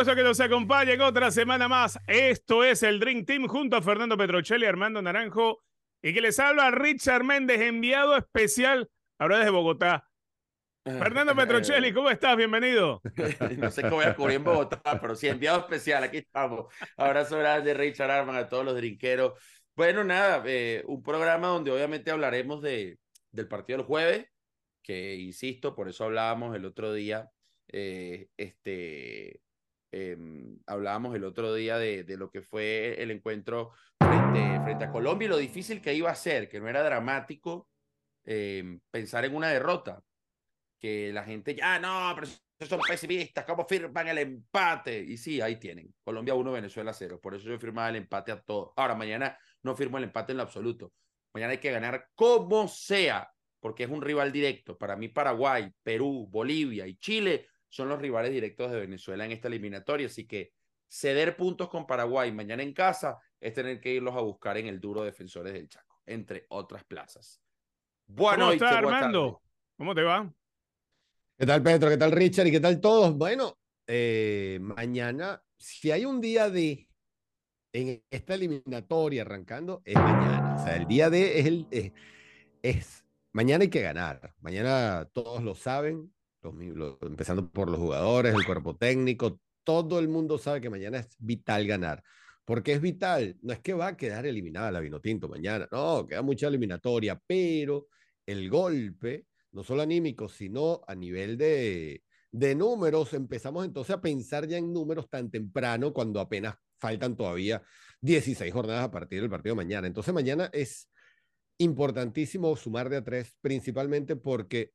Gusto que nos acompañen otra semana más. Esto es el Dream Team junto a Fernando Petrocelli, Armando Naranjo y que les habla Richard Méndez, enviado especial ahora desde Bogotá. Fernando Petrocelli, ¿cómo estás? Bienvenido. no sé qué voy a cubrir en Bogotá, pero sí, enviado especial, aquí estamos. Abrazo grande, Richard Arman, a todos los drinqueros. Bueno, nada, eh, un programa donde obviamente hablaremos de, del partido del jueves, que insisto, por eso hablábamos el otro día, eh, este, em, hablábamos el otro día de, lo que fue el encuentro frente, a Colombia y lo difícil que iba a ser, que no era dramático eh, pensar en una derrota, que la gente ya, no, pero son pesimistas, ¿cómo firman el empate? Y sí, ahí tienen, Colombia 1, Venezuela 0, por eso yo firmaba el empate a todos. Ahora, mañana no firmo el empate en lo absoluto. Mañana hay que ganar como sea, porque es un rival directo. Para mí, Paraguay, Perú, Bolivia y Chile son los rivales directos de Venezuela en esta eliminatoria. Así que ceder puntos con Paraguay mañana en casa es tener que irlos a buscar en el duro Defensores del Chaco, entre otras plazas. Bueno, ¿Cómo está, Armando? ¿Cómo te va? ¿Qué tal, Pedro? ¿Qué tal, Richard? ¿Y qué tal todos? Bueno, eh, mañana, si hay un día de en esta eliminatoria arrancando es mañana. O sea, el día de es el es, es mañana hay que ganar. Mañana todos lo saben, los, los, empezando por los jugadores, el cuerpo técnico, todo el mundo sabe que mañana es vital ganar. Porque es vital, no es que va a quedar eliminada la Vinotinto mañana, no, queda mucha eliminatoria, pero el golpe, no solo anímico, sino a nivel de, de números, empezamos entonces a pensar ya en números tan temprano cuando apenas faltan todavía 16 jornadas a partir del partido de mañana. Entonces mañana es importantísimo sumar de a tres, principalmente porque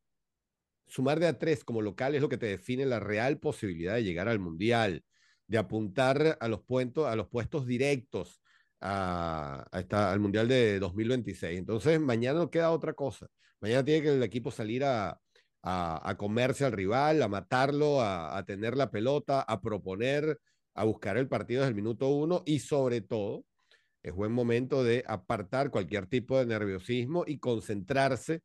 sumar de a tres como local es lo que te define la real posibilidad de llegar al Mundial, de apuntar a los, a los puestos directos a, esta, al Mundial de 2026. Entonces mañana no queda otra cosa. Mañana tiene que el equipo salir a, a, a comerse al rival, a matarlo, a tener la pelota, a proponer, a buscar el partido desde el minuto uno y sobre todo es buen momento de apartar cualquier tipo de nerviosismo y concentrarse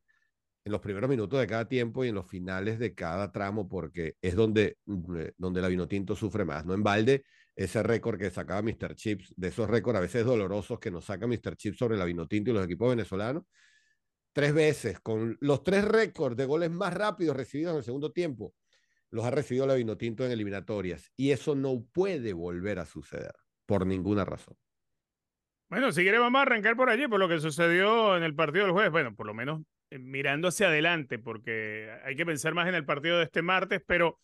en los primeros minutos de cada tiempo y en los finales de cada tramo porque es donde, donde la Vinotinto sufre más. No en balde ese récord que sacaba Mr. Chips, de esos récords a veces dolorosos que nos saca Mr. Chips sobre la Vinotinto y los equipos venezolanos, tres veces, con los tres récords de goles más rápidos recibidos en el segundo tiempo, los ha recibido la Vinotinto en eliminatorias. Y eso no puede volver a suceder, por ninguna razón. Bueno, si queremos más arrancar por allí, por lo que sucedió en el partido del jueves, bueno, por lo menos eh, mirando hacia adelante, porque hay que pensar más en el partido de este martes, pero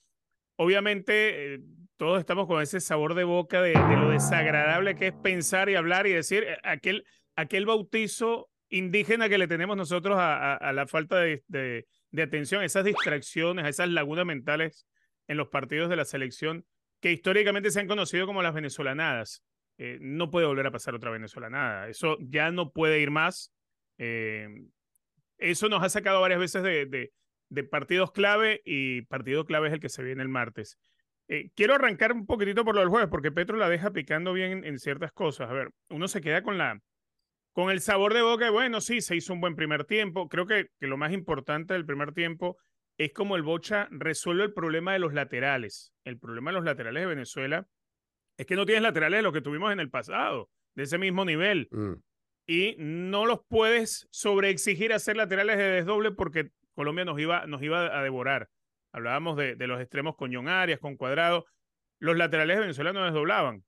obviamente eh, todos estamos con ese sabor de boca de, lo desagradable que es pensar y hablar y decir eh, aquel, aquel bautizo indígena que le tenemos nosotros a, la falta de, de, de, atención, esas distracciones, a esas lagunas mentales en los partidos de la selección que históricamente se han conocido como las venezolanadas. Eh, no puede volver a pasar otra venezolanada. Eso ya no puede ir más. Eh, eso nos ha sacado varias veces de, partidos clave y partido clave es el que se viene el martes. Eh, quiero arrancar un poquitito por lo del jueves, porque Petro la deja picando bien en, ciertas cosas. A ver, uno se queda con la con el sabor de boca, bueno, sí, se hizo un buen primer tiempo. Creo que, que lo más importante del primer tiempo es como el Bocha resuelve el problema de los laterales. El problema de los laterales de Venezuela es que no tienes laterales de los que tuvimos en el pasado, de ese mismo nivel. Mm. Y no los puedes sobreexigir a ser laterales de desdoble porque Colombia nos iba, nos iba a devorar. Hablábamos de, los extremos con John Arias, con Cuadrado. Los laterales de Venezuela no desdoblaban.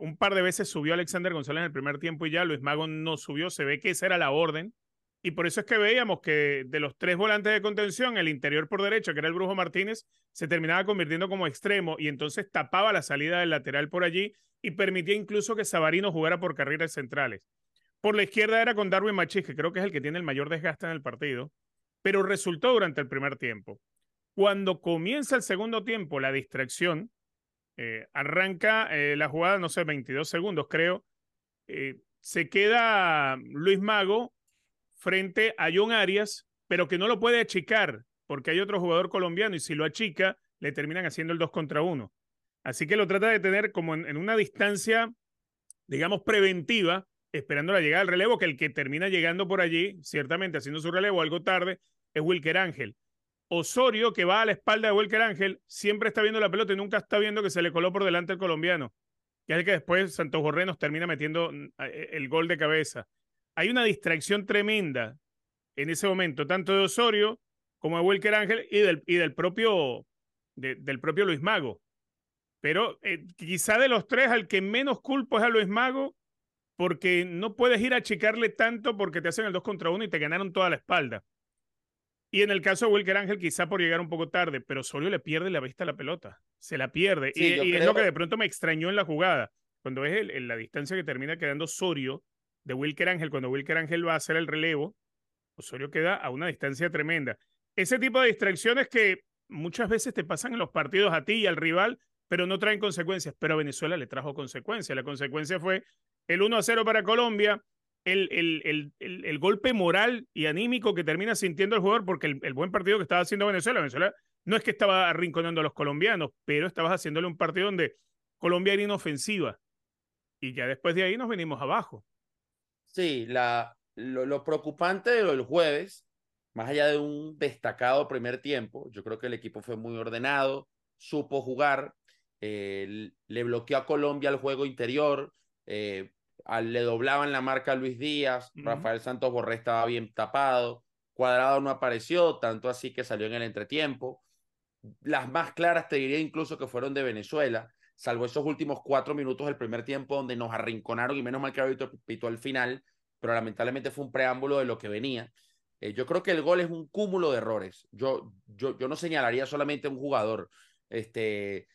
Un par de veces subió Alexander González en el primer tiempo y ya Luis Mago no subió. Se ve que esa era la orden. Y por eso es que veíamos que de los tres volantes de contención, el interior por derecha, que era el Brujo Martínez, se terminaba convirtiendo como extremo y entonces tapaba la salida del lateral por allí y permitía incluso que Sabarino jugara por carriles centrales. Por la izquierda era con Darwin Machís, que creo que es el que tiene el mayor desgaste en el partido, pero resultó durante el primer tiempo. Cuando comienza el segundo tiempo, la distracción, eh, arranca eh, la jugada, no sé, 22 segundos creo. Eh, se queda Luis Mago frente a John Arias, pero que no lo puede achicar porque hay otro jugador colombiano y si lo achica, le terminan haciendo el 2 contra 1. Así que lo trata de tener como en, una distancia, digamos, preventiva, esperando la llegada del relevo, que el que termina llegando por allí, ciertamente haciendo su relevo algo tarde, es Wilker Ángel. Osorio, que va a la espalda de Welker Ángel, siempre está viendo la pelota y nunca está viendo que se le coló por delante el colombiano, que es el que después Santos Borré nos termina metiendo mm, e, el gol de cabeza. Hay una distracción tremenda en ese momento, tanto de Osorio como de Welker Ángel y del, y del, propio, del propio Luis Mago. Pero eh, quizá de los tres, al que menos culpo es a Luis Mago, porque no puedes ir a achicarle tanto porque te hacen el 2 contra 1 y te ganaron toda la espalda. Y en el caso de Wilker Ángel, quizá por llegar un poco tarde, pero Osorio le pierde la vista a la pelota. Se la pierde. y, es lo que de pronto me extrañó en la jugada. Cuando ves el, la distancia que termina quedando Osorio de Wilker Ángel, cuando Wilker Ángel va a hacer el relevo, Osorio queda a una distancia tremenda. Ese tipo de distracciones que muchas veces te pasan en los partidos a ti y al rival, pero no traen consecuencias. Pero a Venezuela le trajo consecuencias. La consecuencia fue el 1 a 0 para Colombia, el, el, el, golpe moral y anímico que termina sintiendo el jugador, porque el, buen partido que estaba haciendo Venezuela, Venezuela no es que estaba arrinconando a los colombianos, pero estabas haciéndole un partido donde Colombia era inofensiva. Y ya después de ahí nos venimos abajo. Sí, la, lo, preocupante lo del jueves, más allá de un destacado primer tiempo, yo creo que el equipo fue muy ordenado, supo jugar, eh, le bloqueó a Colombia el juego interior, eh, le doblaban la marca a Luis Díaz, Rafael Santos Borré estaba bien tapado, Cuadrado no apareció, tanto así que salió en el entretiempo. Las más claras te diría incluso que fueron de Venezuela, salvo esos últimos cuatro minutos del primer tiempo donde nos arrinconaron y menos mal que había pito al final, pero lamentablemente fue un preámbulo de lo que venía. Eh, yo creo que el gol es un cúmulo de errores. Yo, yo, yo no señalaría solamente a un jugador. Este,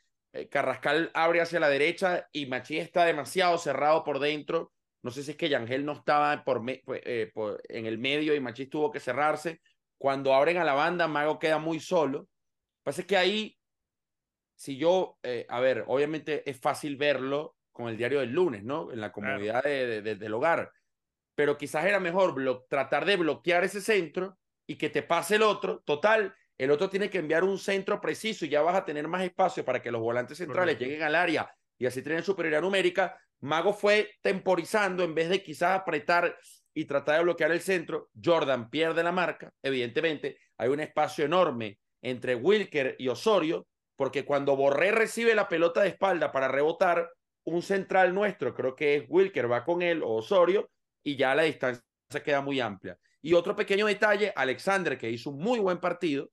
Carrascal abre hacia la derecha y Machi está demasiado cerrado por dentro. No sé si es que Yangel no estaba por, eh, en el medio y Machi tuvo que cerrarse. Cuando abren a la banda, Mago queda muy solo. Pasa que ahí, si yo, eh, a ver, obviamente es fácil verlo con el diario del lunes, ¿no? En la comodidad del hogar. Pero quizás era mejor tratar de bloquear ese centro y que te pase el otro. Total, el otro tiene que enviar un centro preciso y ya vas a tener más espacio para que los volantes centrales lleguen al área y así tienen superioridad numérica. Mago fue temporizando en vez de quizás apretar y tratar de bloquear el centro. Jordan pierde la marca, evidentemente. Hay un espacio enorme entre Wilker y Osorio, porque cuando Borré recibe la pelota de espalda para rebotar, un central nuestro, creo que es Wilker, va con él o Osorio, y ya la distancia queda muy amplia. Y otro pequeño detalle, Alexander, que hizo un muy buen partido,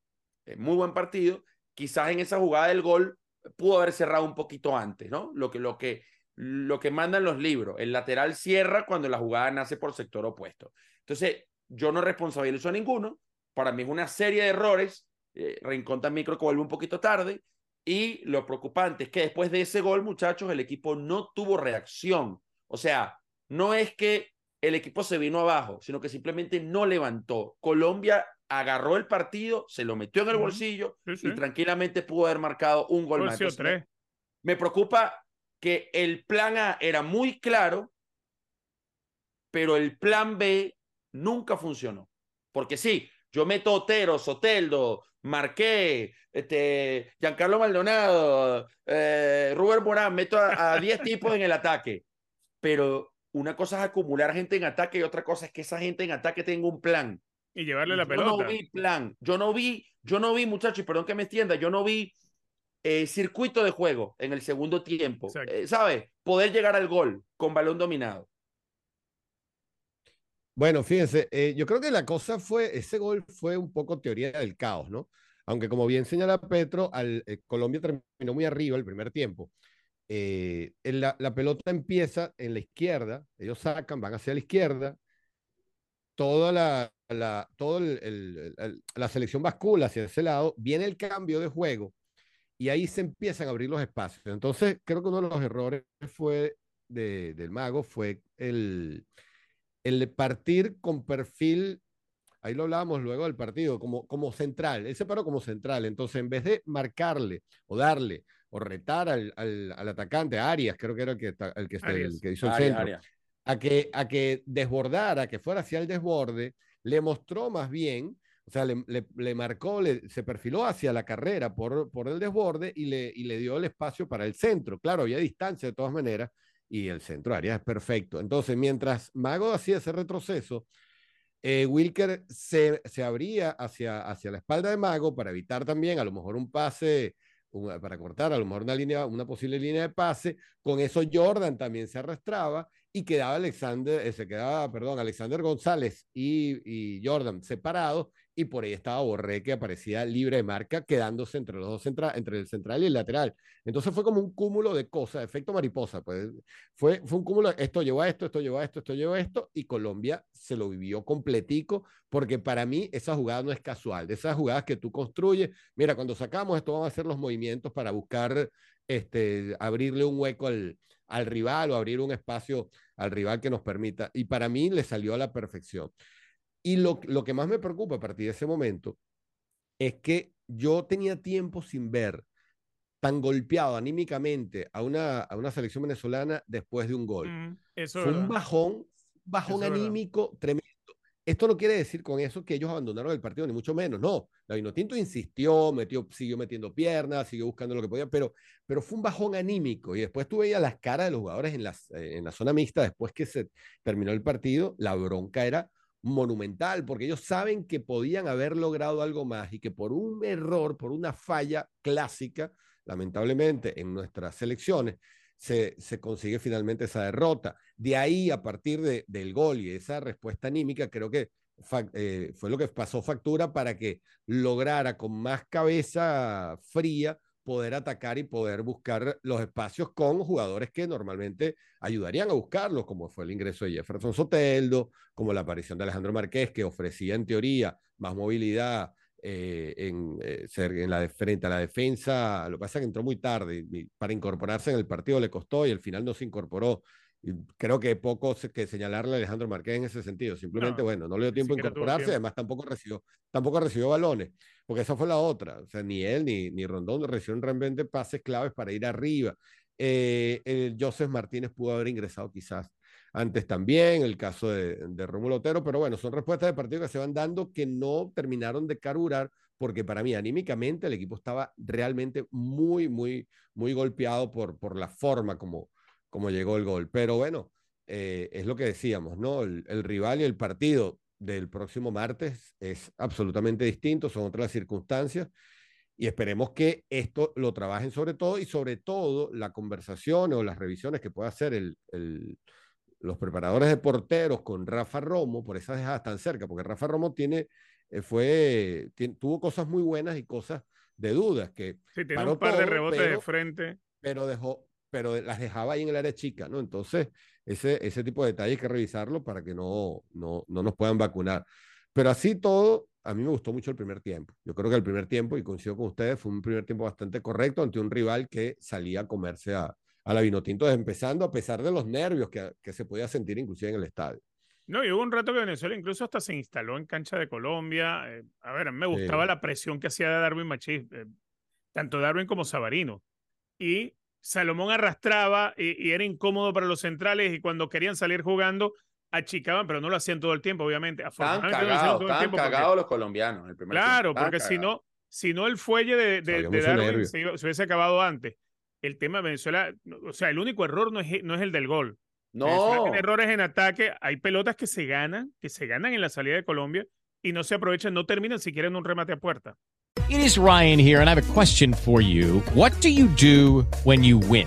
muy buen partido. Quizás en esa jugada del gol pudo haber cerrado un poquito antes, ¿no? Lo que, lo que, lo que mandan los libros. El lateral cierra cuando la jugada nace por sector opuesto. Entonces, yo no responsabilizo a ninguno. Para mí es una serie de errores. Eh, Rincón también que vuelve un poquito tarde. Y lo preocupante es que después de ese gol, muchachos, el equipo no tuvo reacción. O sea, no es que el equipo se vino abajo, sino que simplemente no levantó. Colombia agarró el partido, se lo metió en el bolsillo y tranquilamente pudo haber marcado un gol más. me preocupa que el plan A era muy claro, pero el plan B nunca funcionó. Porque sí, yo meto Otero, Soteldo, Marqué, este, Giancarlo Maldonado, eh, Rubén Morán, meto a 10 tipos en el ataque. Pero una cosa es acumular gente en ataque y otra cosa es que esa gente en ataque tenga un plan. Y llevarle la yo pelota. no vi plan. Yo no vi, yo no vi, muchachos, perdón que me extienda, yo no vi eh, circuito de juego en el segundo tiempo. Eh, ¿Sabes? Poder llegar al gol con balón dominado. Bueno, fíjense, eh, yo creo que la cosa fue, ese gol fue un poco teoría del caos, ¿no? Aunque como bien señala Petro, al, eh, Colombia terminó muy arriba el primer tiempo. Eh, la, la, pelota empieza en la izquierda, ellos sacan, van hacia la izquierda, toda la, la, todo el, el, la selección bascula hacia ese lado, viene el cambio de juego y ahí se empiezan a abrir los espacios. Entonces, creo que uno de los errores fue de, del mago fue el, el partir con perfil, ahí lo hablábamos luego del partido, como, como central, él se paró como central, entonces en vez de marcarle o darle o retar al, al, al atacante, Arias, creo que era el que, el que, el que hizo el Arias, centro, Arias. A, que, a que desbordara, que fuera hacia el desborde, le mostró más bien, o sea, le, marcó, se perfiló hacia la carrera por, por el desborde y le, y le dio el espacio para el centro. Claro, había distancia de todas maneras, y el centro área es perfecto. Entonces, mientras Mago hacía ese retroceso, eh, Wilker se, se abría hacia, hacia la espalda de Mago para evitar también a lo mejor un pase, para cortar a lo mejor una, línea, una posible línea de pase. Con eso Jordan también se arrastraba y quedaba Alexander, eh, se quedaba, perdón, Alexander González y, y Jordan separados y por ahí estaba Borré que aparecía libre de marca, quedándose entre los dos centra entre el central y el lateral. Entonces fue como un cúmulo de cosas, efecto mariposa, pues fue, fue un cúmulo, esto llevó a esto, esto llevó a esto, esto llevó a esto, y Colombia se lo vivió completico, porque para mí esa jugada no es casual, de esas jugadas que tú construyes, mira, cuando sacamos esto vamos a hacer los movimientos para buscar, este, abrirle un hueco al, al rival o abrir un espacio al rival que nos permita, y para mí le salió a la perfección. Y lo, lo, que más me preocupa a partir de ese momento es que yo tenía tiempo sin ver tan golpeado anímicamente a una, a una selección venezolana después de un gol. Mm, eso Fue un bajón, bajón Eso anímico tremendo. Esto no quiere decir con eso que ellos abandonaron el partido, ni mucho menos. No, la Vinotinto insistió, metió, siguió metiendo piernas, siguió buscando lo que podía, pero, pero fue un bajón anímico. Y después tú veías las caras de los jugadores en, las, eh, en la zona mixta después que se terminó el partido. La bronca era monumental, porque ellos saben que podían haber logrado algo más y que por un error, por una falla clásica, lamentablemente en nuestras selecciones, se, se consigue finalmente esa derrota. De ahí, a partir de, del gol y esa respuesta anímica, creo que eh, fue lo que pasó factura para que lograra con más cabeza fría poder atacar y poder buscar los espacios con jugadores que normalmente ayudarían a buscarlos, como fue el ingreso de Jefferson Soteldo, como la aparición de Alejandro Marqués, que ofrecía en teoría más movilidad eh, en, eh, en la de, frente a la defensa. Lo que pasa es que entró muy tarde y para incorporarse en el partido le costó y al final no se incorporó. Y creo que poco que señalarle a Alejandro Marqués en ese sentido. Simplemente, no, bueno, no le dio tiempo a incorporarse, tiempo. además tampoco recibió, tampoco recibió balones, porque esa fue la otra. O sea, ni él ni, ni Rondón recibieron realmente pases claves para ir arriba. Eh, el Joseph Martínez pudo haber ingresado quizás antes también, el caso de, de Rómulo Otero, pero bueno, son respuestas de partido que se van dando que no terminaron de carburar, porque para mí anímicamente el equipo estaba realmente muy, muy, muy golpeado por, por la forma como, como llegó el gol. Pero bueno, eh, es lo que decíamos, ¿no? El, rival y el partido del próximo martes es absolutamente distinto, son otras circunstancias. Y esperemos que esto lo trabajen sobre todo y sobre todo la conversación o las revisiones que pueda hacer el, los preparadores de porteros con Rafa Romo, por esas dejadas tan cerca, porque Rafa Romo tiene, eh, fue, tiene, tuvo cosas muy buenas y cosas de dudas. Que sí, tiene un par todo, de rebotes pero, de frente. Pero dejó, pero las dejaba ahí en el área chica, ¿no? Entonces, ese, ese tipo de detalles hay que revisarlo para que no, no, no nos puedan vacunar. Pero así todo, a mí me gustó mucho el primer tiempo. Yo creo que el primer tiempo, y coincido con ustedes, fue un primer tiempo bastante correcto ante un rival que salía a comerse a, a la Vinotinto empezando, a pesar de los nervios que, que se podía sentir inclusive en el estadio. No, y hubo un rato que Venezuela incluso hasta se instaló en cancha de Colombia. Eh, a ver, a mí me gustaba sí. la presión que hacía de Darwin Machís, eh, tanto Darwin como Sabarino. Y Salomón arrastraba y, y, era incómodo para los centrales y cuando querían salir jugando achicaban, pero no lo hacían todo el tiempo, obviamente. Están cagados, están cagados los colombianos. El primer claro, porque si no, si no el fuelle de, de, de Darwin se, iba- se hubiese acabado antes. El tema de Venezuela, o sea, el único error no es, no es el del gol. Venezuela No, tiene errores en ataque, hay pelotas que se ganan, que se ganan en la salida de Colombia y no se aprovechan, no terminan siquiera en un remate a puerta. It is Ryan here, and I have a question for you. What do you do when you win?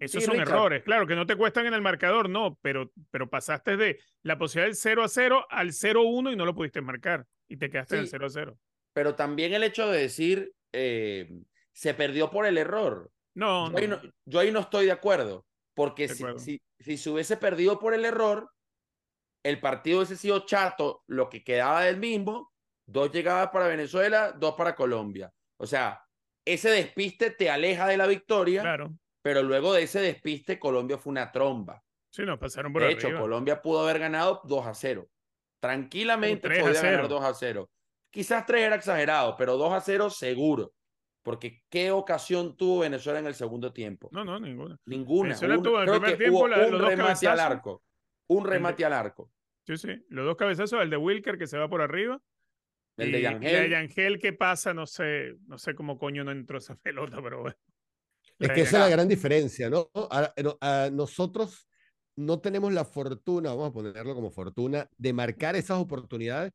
Esos Sí, son Richard. errores, claro, que no te cuestan en el marcador, no, pero, pero pasaste de la posibilidad del 0 a 0 al 0 a 1 y no lo pudiste marcar y te quedaste en el Sí. 0 a 0. pero también el hecho de decir eh, se perdió por el error. No, Yo ahí no. no, yo ahí no estoy de acuerdo, porque De si, acuerdo. si, si se hubiese perdido por el error, el partido hubiese sido chato, lo que quedaba del mismo, dos llegadas para Venezuela, dos para Colombia. O sea, ese despiste te aleja de la victoria, Claro, pero luego de ese despiste, Colombia fue una tromba. sí, nos pasaron por De arriba. hecho, Colombia pudo haber ganado 2 a 0. Tranquilamente O 3 a podía ganar 0. 2 a 0. Quizás 3 era exagerado, pero 2 a 0 seguro. Porque qué ocasión tuvo Venezuela en el segundo tiempo. No, no, ninguna. Ninguna. Venezuela Una- tuvo en el primer tiempo hubo la- un los dos remate al arco. Un de- remate al arco. Sí, sí. Los dos cabezazos, el de Wilker que se va por arriba. El y de Yangel. de Yangel que pasa, no sé, no sé cómo coño no entró esa pelota, pero bueno. Es que esa es la gran diferencia, ¿no? A, a nosotros no tenemos la fortuna, vamos a ponerlo como fortuna, de marcar esas oportunidades,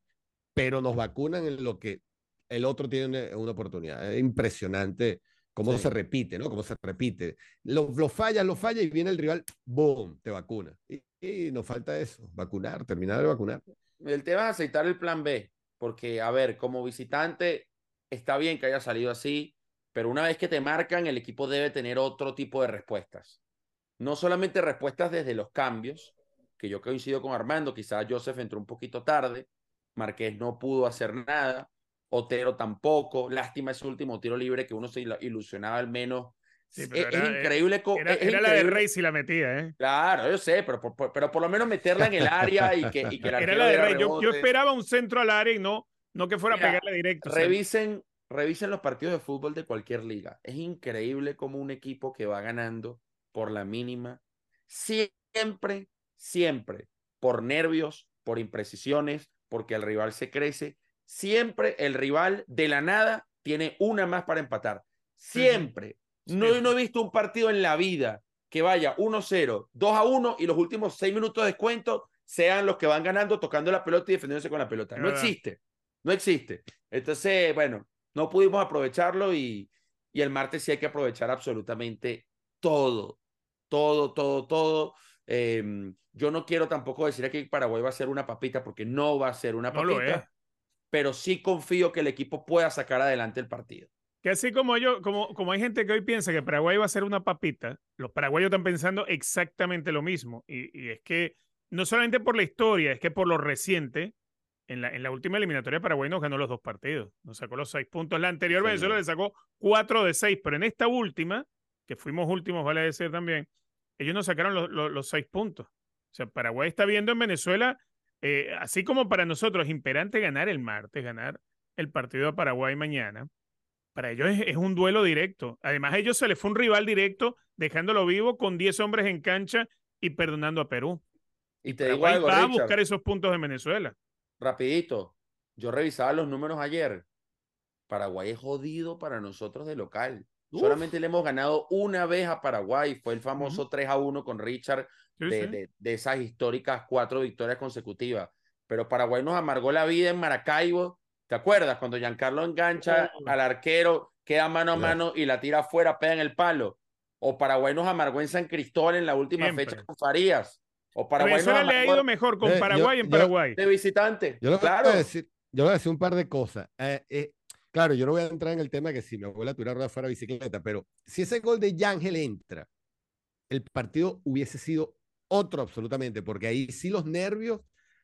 pero nos vacunan en lo que el otro tiene una oportunidad. Es impresionante cómo Sí. se repite, ¿no? Cómo se repite. Lo, lo falla, lo falla y viene el rival, ¡boom! Te vacuna. Y, y nos falta eso, vacunar, terminar de vacunar. El tema es aceitar el plan B. Porque, a ver, como visitante, está bien que haya salido así, pero una vez que te marcan, el equipo debe tener otro tipo de respuestas. No solamente respuestas desde los cambios, que yo coincido con Armando, quizás Joseph entró un poquito tarde, Marqués no pudo hacer nada, Otero tampoco, lástima ese último tiro libre que uno se il- ilusionaba al menos. Sí, es, eh, increíble. Era, es era la de Rey si la metía, ¿eh? Claro, yo sé, pero por, por- pero por lo menos meterla en el área y que, y que el Era arquero la de Rey. Yo, esperaba un centro al área y no, no que fuera a Mira, pegarle directo. o sea, Revisen, revisen los partidos de fútbol de cualquier liga. Es increíble como un equipo que va ganando por la mínima, siempre, siempre, por nervios, por imprecisiones, porque el rival se crece, siempre el rival de la nada tiene una más para empatar. sí. Siempre. No, no he visto un partido en la vida que vaya 1-0, 2-1 y los últimos seis minutos de descuento sean los que van ganando, tocando la pelota y defendiéndose con la pelota. No existe. No existe. Entonces, bueno, no pudimos aprovecharlo y, y el martes sí hay que aprovechar absolutamente todo. Todo, todo, todo. Eh, yo no quiero tampoco decir que Paraguay va a ser una papita porque no va a ser una No lo papita, pero sí confío que el equipo pueda sacar adelante el partido. Que así como yo, como, como hay gente que hoy piensa que Paraguay va a ser una papita, los paraguayos están pensando exactamente lo mismo. Y, y es que no solamente por la historia, es que por lo reciente, en la, en la última eliminatoria Paraguay nos ganó los dos partidos, nos sacó los seis puntos. La anterior Sí. Venezuela le sacó cuatro de seis, pero en esta última, que fuimos últimos, vale decir también, ellos nos sacaron los, los- los seis puntos. O sea, Paraguay está viendo en Venezuela, eh, así como para nosotros imperante ganar el martes, ganar el partido a Paraguay mañana para ellos es, es un duelo directo. Además, a ellos se les fue un rival directo, dejándolo vivo con 10 hombres en cancha y perdonando a Perú. Y te digo algo, va a buscar esos puntos en Venezuela. Rapidito. Yo revisaba los números ayer. Paraguay es jodido para nosotros de local. Uf. Solamente le hemos ganado una vez a Paraguay. Fue el famoso 3 a 1 con Richard de, sí. de- de esas históricas cuatro victorias consecutivas. Pero Paraguay nos amargó la vida en Maracaibo. ¿Te acuerdas? Cuando Giancarlo engancha Oh. al arquero, queda mano a mano y la tira afuera, pega en el palo. O Paraguay nos amargó en San Cristóbal en la última Siempre. fecha con Farías. O A Paraguay Venezuela le ha ido mejor con Eh, yo- Paraguay en yo- Paraguay. de visitante. Yo le voy claro. a decir, yo le voy a decir un par de cosas. Eh, eh, claro, yo no voy a entrar en el tema que si mi abuela tuviera rueda fuera bicicleta, pero si ese gol de Yángel entra, el partido hubiese sido otro absolutamente, porque ahí sí los nervios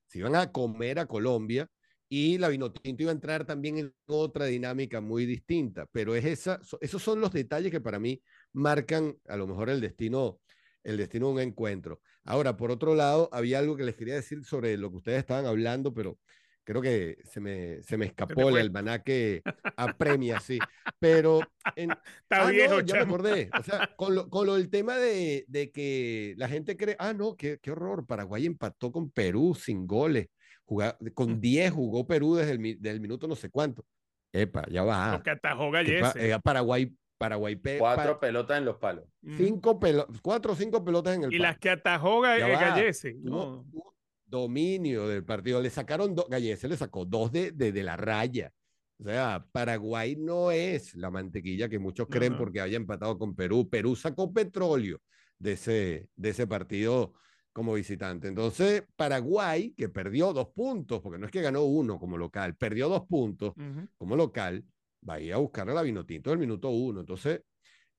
se iban a comer a Colombia y la Vinotinto iba a entrar también en otra dinámica muy distinta, pero es esa, so- esos son los detalles que para mí marcan a lo mejor el destino, el destino de un encuentro. Ahora, por otro lado, había algo que les quería decir sobre lo que ustedes estaban hablando, pero creo que se me, se me escapó el fue. almanaque apremia, sí. Pero en, Está Ah, viejo, no, ya me acordé. O sea, con lo, con lo del tema de, de que la gente cree, ah, no, qué, qué horror, Paraguay empató con Perú sin goles. Juga- Mm. con 10 jugó Perú desde el, minuto no sé cuánto. Epa, ya va. Lo que atajó Gallese. eh, Paraguay, Paraguay, Cuatro pa- pelotas en los palos. Ujú. cinco pelo- cuatro o cinco pelotas en el Y palo. las que atajó Gallese. No. dominio del partido. Le sacaron dos, Gallese le sacó dos de, de, de la raya. O sea, Paraguay no es la mantequilla que muchos creen no. porque haya empatado con Perú. Perú sacó petróleo de ese, de ese partido como visitante. Entonces, Paraguay, que perdió dos puntos, porque no es que ganó uno como local, perdió dos puntos Ujú. como local, va a ir a buscar a la Vinotinto del minuto uno. Entonces,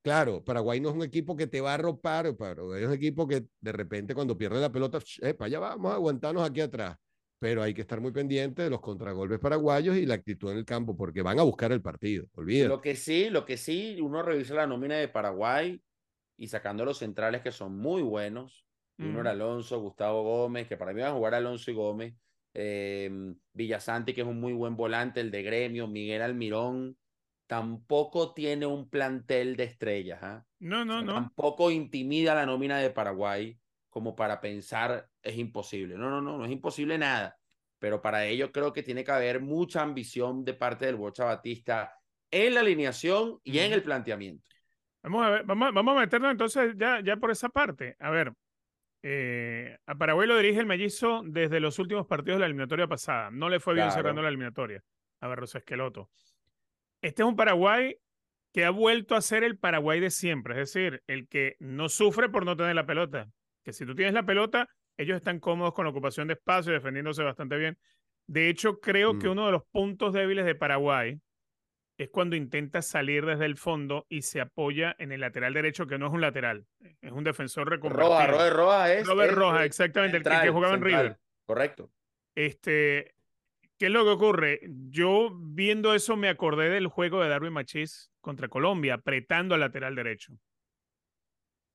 claro, Paraguay no es un equipo que te va a arropar, pero es un equipo que de repente cuando pierde la pelota, para allá vamos a aguantarnos aquí atrás. Pero hay que estar muy pendiente de los contragolpes paraguayos y la actitud en el campo, porque van a buscar el partido, olvídate. Lo que sí, lo que sí, uno revisa la nómina de Paraguay y sacando los centrales que son muy buenos. Junior Mm. Alonso, Gustavo Gómez, que para mí van a jugar Alonso y Gómez. Eh, Villasanti, que es un muy buen volante, el de gremio, Miguel Almirón. Tampoco tiene un plantel de estrellas. ¿ah? No, O no, sea, no. Tampoco intimida la nómina de Paraguay como para pensar es imposible. No, no, no, no es imposible nada. Pero para ello creo que tiene que haber mucha ambición de parte del Bocha Batista en la alineación y en el planteamiento. Vamos a ver, vamos, vamos a meternos entonces ya, ya por esa parte. A ver, eh, a Paraguay lo dirige el mellizo desde los últimos partidos de la eliminatoria pasada. No le fue bien Claro. cerrando la eliminatoria a Barros Esqueloto. Este es un Paraguay que ha vuelto a ser el Paraguay de siempre, es decir, el que no sufre por no tener la pelota. Que si tú tienes la pelota, ellos están cómodos con la ocupación de espacio, defendiéndose bastante bien. De hecho, creo que Mm. uno de los puntos débiles de Paraguay es cuando intenta salir desde el fondo y se apoya en el lateral derecho, que no es un lateral, es un defensor reconvertido. Roja, Robert Roja es. Robert es- Roja, exactamente, el que- jugaba en. River. Correcto. Este, ¿qué es lo que ocurre? Yo viendo eso me acordé del juego de Darwin Machís contra Colombia, apretando al lateral derecho.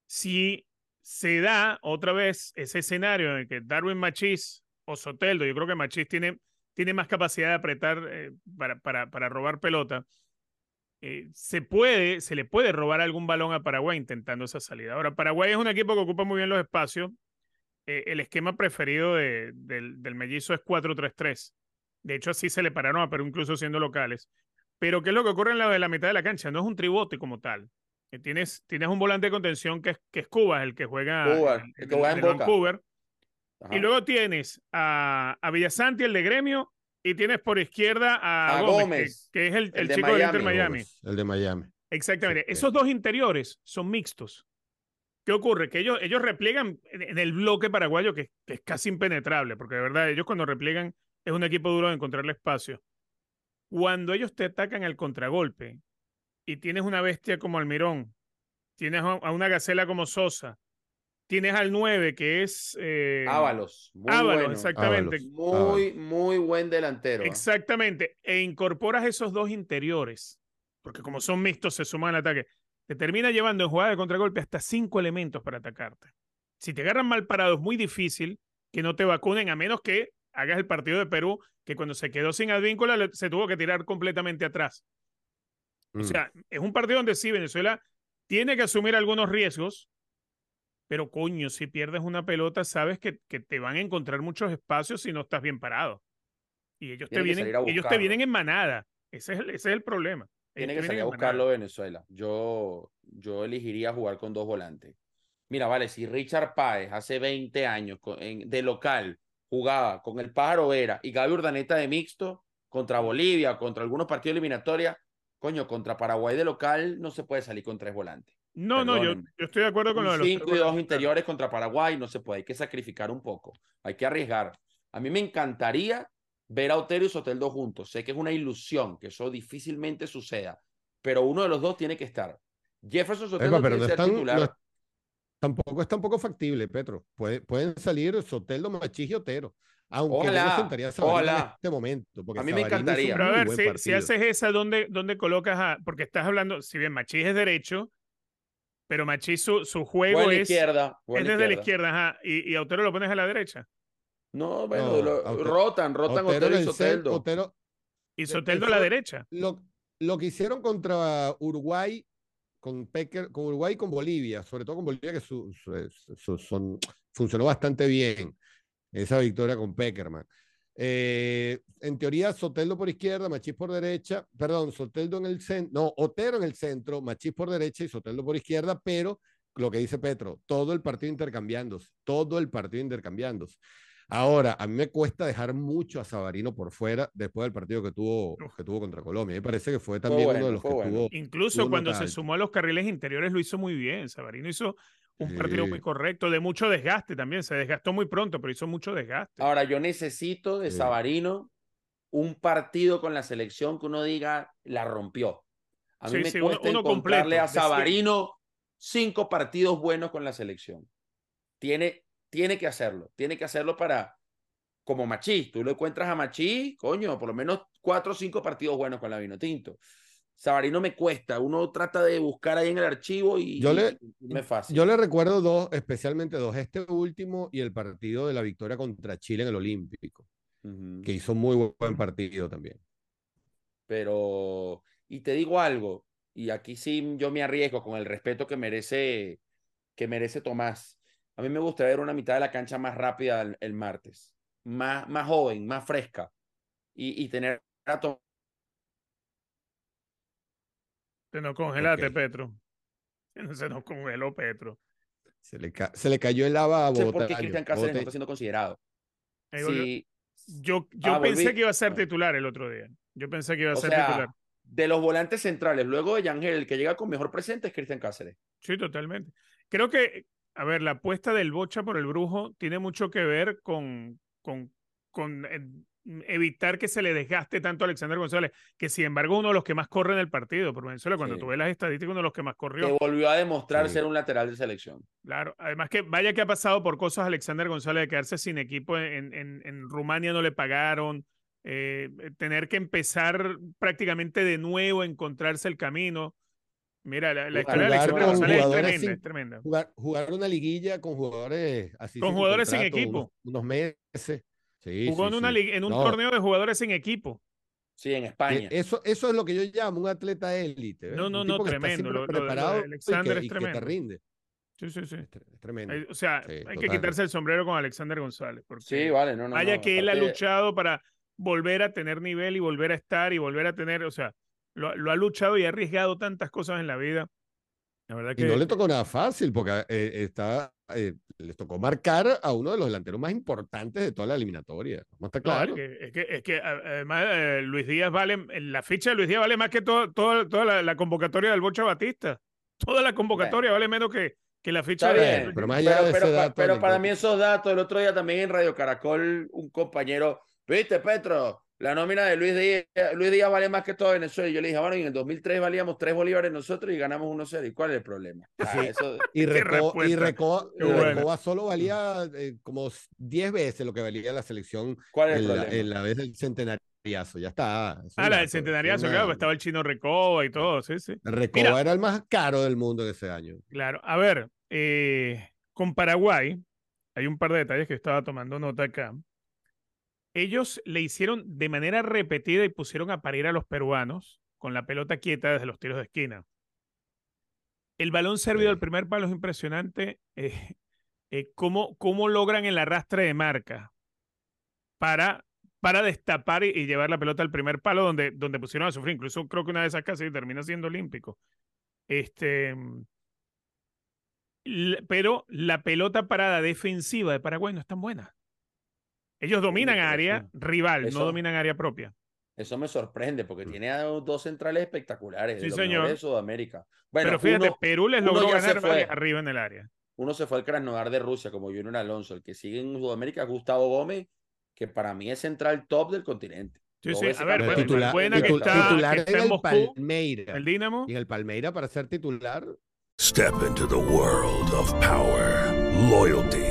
Si se da otra vez ese escenario en el que Darwin Machís o Soteldo, yo creo que Machís tiene, tiene más capacidad de apretar eh, para, para, para robar pelota, eh, se puede, se le puede robar algún balón a Paraguay intentando esa salida. Ahora, Paraguay es un equipo que ocupa muy bien los espacios. Eh, el esquema preferido de- del, del mellizo es 4-3-3. De hecho, así se le pararon a Perú, incluso siendo locales. Pero, ¿qué es lo que ocurre en la la mitad de la cancha? No es un tribote como tal. Tienes, tienes un volante de contención que es, que es Cuba, el que juega Cuba, el en que juega en en Boca. Vancouver. Ajá. Y luego tienes a, a Villasanti, el de gremio, y tienes por izquierda a, A Gómez, que- Gómez, que, es el, el el de chico del Inter Miami. El de Miami. Exactamente. Sí, Esos dos interiores son mixtos. ¿Qué ocurre? Que ellos, ellos repliegan en, el bloque paraguayo, que, que es casi impenetrable, porque de verdad ellos cuando repliegan es un equipo duro de encontrarle espacio. Cuando ellos te atacan al contragolpe y tienes una bestia como Almirón, tienes a a una gacela como Sosa, tienes al 9 que es... eh, Ábalos. Muy Ábalos, bueno. exactamente. Ábalos. Muy, muy buen delantero. Exactamente. E incorporas esos dos interiores, porque como son mixtos, se suman al ataque. Te termina llevando en jugada de contragolpe hasta cinco elementos para atacarte. Si te agarran mal parado, es muy difícil que no te vacunen, a menos que hagas el partido de Perú, que cuando se quedó sin Advíncula se tuvo que tirar completamente atrás. O Mm. sea, es un partido donde sí, Venezuela tiene que asumir algunos riesgos, pero coño, si pierdes una pelota, sabes que, que te van a encontrar muchos espacios si no estás bien parado. Y ellos te vienen, ellos te vienen en manada. Ese es el, ese es el problema. Tiene que salir a manada. buscarlo Venezuela. Yo, yo elegiría jugar con dos volantes. Mira, vale, si Richard Páez hace 20 años en- de local jugaba con el Pájaro Vera y Gaby Urdaneta de mixto contra Bolivia, contra algunos partidos eliminatorios, coño, contra Paraguay de local no se puede salir con tres volantes. No, no, yo, yo estoy de acuerdo con lo de los 5 tres y dos volantes, claro. interiores contra Paraguay no se puede, hay que sacrificar un poco, hay que arriesgar. A mí me encantaría ver a Otero y Soteldo juntos. Sé que es una ilusión, que eso difícilmente suceda, pero uno de los dos tiene que estar. Jefferson Soteldo Epa, pero tiene no que ser están- titular. no es- tampoco es tampoco factible, Petro. Puede- pueden salir Soteldo, Machís y Otero. Aunque yo no Ojalá, sentaría a Sabarino en ojalá. este momento. Porque A mí me Sabarino encantaría. Pero a ver, si, si haces esa, ¿dónde, ¿dónde colocas a...? Porque estás hablando, si bien Machís es derecho, pero Machís su, su juego Buena es, izquierda. es desde la izquierda. ajá, y, y a Otero lo pones a la derecha. No, bueno, No, lo- Otero- rotan, rotan Otero Otero y Soteldo. Otero- Y El- Soteldo a la derecha. lo, lo que hicieron contra Uruguay con Pecker, con Uruguay y con Bolivia, sobre todo con Bolivia, que su- su- su- son, funcionó bastante bien esa victoria con Peckerman. Eh, en teoría, Soteldo por izquierda, Machís por derecha, perdón, Soteldo en el centro, no, Otero en el centro, Machís por derecha y Soteldo por izquierda, pero lo que dice Petro, todo el partido intercambiándose, todo el partido intercambiándose. Ahora, a mí me cuesta dejar mucho a Sabarino por fuera después del partido que tuvo, que tuvo contra Colombia. Me parece que fue también uno bueno, de los que fue bueno. tuvo. Incluso tuvo cuando se sumó a los carriles interiores lo hizo muy bien. Sabarino hizo un partido muy correcto, de mucho desgaste también. Se desgastó muy pronto, pero hizo mucho desgaste. Ahora, yo necesito de Sí. Sabarino un partido con la selección que uno diga la rompió. A mí Sí, me sí, cuesta uno encontrarle completo, a. Sabarino cinco partidos buenos con la selección. Tiene, tiene que hacerlo, tiene que hacerlo para, como Machí, tú lo encuentras a Machí, coño, por lo menos cuatro o cinco partidos buenos con la Vino Tinto. Sabarino me cuesta, uno trata de buscar ahí en el archivo y, Yo le- y- me fácil. Yo le recuerdo dos, especialmente dos, este último y el partido de la victoria contra Chile en el Olímpico, que hizo muy bu- buen partido también. pero y te digo algo y aquí sí yo me arriesgo con el respeto que merece que merece Tomás a mí me gustaría ver una mitad de la cancha más rápida el, el martes más más joven más fresca y, y tener a Tomás Se nos congelaste, Ok. Petro. Se nos congeló Petro. Se le, ca- se le cayó el lava a sé por qué. Cristian Cáceres no está siendo considerado. Sí, Yo, yo Ah, pensé volví. que iba a ser titular el otro día. Yo pensé que iba a o ser sea titular. de los volantes centrales luego de Yangel el que llega con mejor presente es Cristian Cáceres Sí, totalmente. Creo que, a ver, la apuesta del Bocha por el Brujo tiene mucho que ver con, con, con eh, evitar que se le desgaste tanto a Alexander González, que sin embargo uno de los que más corre en el partido. Por Venezuela, cuando Sí. tú ves las estadísticas, uno de los que más que corrió. volvió a demostrar Sí. ser un lateral de selección Claro, además que vaya que ha pasado por cosas Alexander González de quedarse sin equipo en, en, en Rumania no le pagaron, eh, tener que empezar prácticamente de nuevo, encontrarse el camino. Mira, la, la historia de Alexander González es tremenda, sin- es tremenda. Jugar, jugar una liguilla con jugadores así. Con jugadores sin equipo. Unos, unos meses. Sí, Jugó sí, en, una en un No, torneo de jugadores sin equipo. sí en que España Eso, eso es lo que yo llamo un atleta élite. No, no, Un no, que tremendo. Lo- preparado y Alexander que- es y que te tremendo. rinde. Sí, sí, sí. Es tre- es tremendo. O sea, Sí, hay que quitarse el sombrero con Alexander González. Porque sí vale no no vaya no, que él ha luchado para volver a tener nivel y volver a estar y volver a tener, o sea, lo, lo ha luchado y ha arriesgado tantas cosas en la vida. La verdad Y que no le tocó nada fácil, porque eh, está, eh, les tocó marcar a uno de los delanteros más importantes de toda la eliminatoria. ¿No está claro? es que, es que, además eh, Luis Díaz vale, la ficha de Luis Díaz vale más que todo, todo- toda la, la convocatoria del Bocha Batista. Toda la convocatoria vale menos que, que la ficha de pero más allá pero, de pero ese pa- dato pero para mí esos datos, el otro día también en Radio Caracol, un compañero, viste, Petro, la nómina de Luis Díaz, Luis Díaz vale más que todo Venezuela. Y yo le dije, bueno, y en el 2003 valíamos 3 bolívares nosotros y ganamos 1-0. ¿Y cuál es el problema? Ah, eso- Y, Reco-. Reco- buena. Recoba solo valía eh, como 10 veces lo que valía la selección ¿Cuál es el en la, problema? en la vez del centenariazo. Ya está. es Ah, la del centenariazo, una- claro, pues estaba el chino Recoba y todo, sí, sí. Recoba Mira. era el más caro del mundo en ese año. Claro, a ver, eh, con Paraguay, hay un par de detalles que estaba tomando nota acá. Ellos le hicieron de manera repetida y pusieron a parir a los peruanos con la pelota quieta desde los tiros de esquina. El balón servido Sí. al primer palo es impresionante. eh, eh, cómo, cómo logran el arrastre de marca para, para destapar y, y llevar la pelota al primer palo donde, donde pusieron a sufrir. Incluso creo que una de esas casi termina siendo olímpico. Este, l- pero la pelota parada defensiva de Paraguay no es tan buena. Ellos dominan área rival, no dominan área propia. Eso me sorprende porque tiene a dos centrales espectaculares Sí, de los señor. de Sudamérica. Bueno, pero fíjate, uno, Perú les logró ganar fue. arriba en el área. uno se fue al Krasnodar de Rusia como Junior Alonso. El que sigue en Sudamérica es Gustavo Gómez, que para mí es central top del continente. Sí, sí, a ver, bueno, mundo. buena que está- titular que está en en el Moscú, Palmeira. El Dinamo. Y en el Palmeira para ser titular. Step into the world of power, loyalty,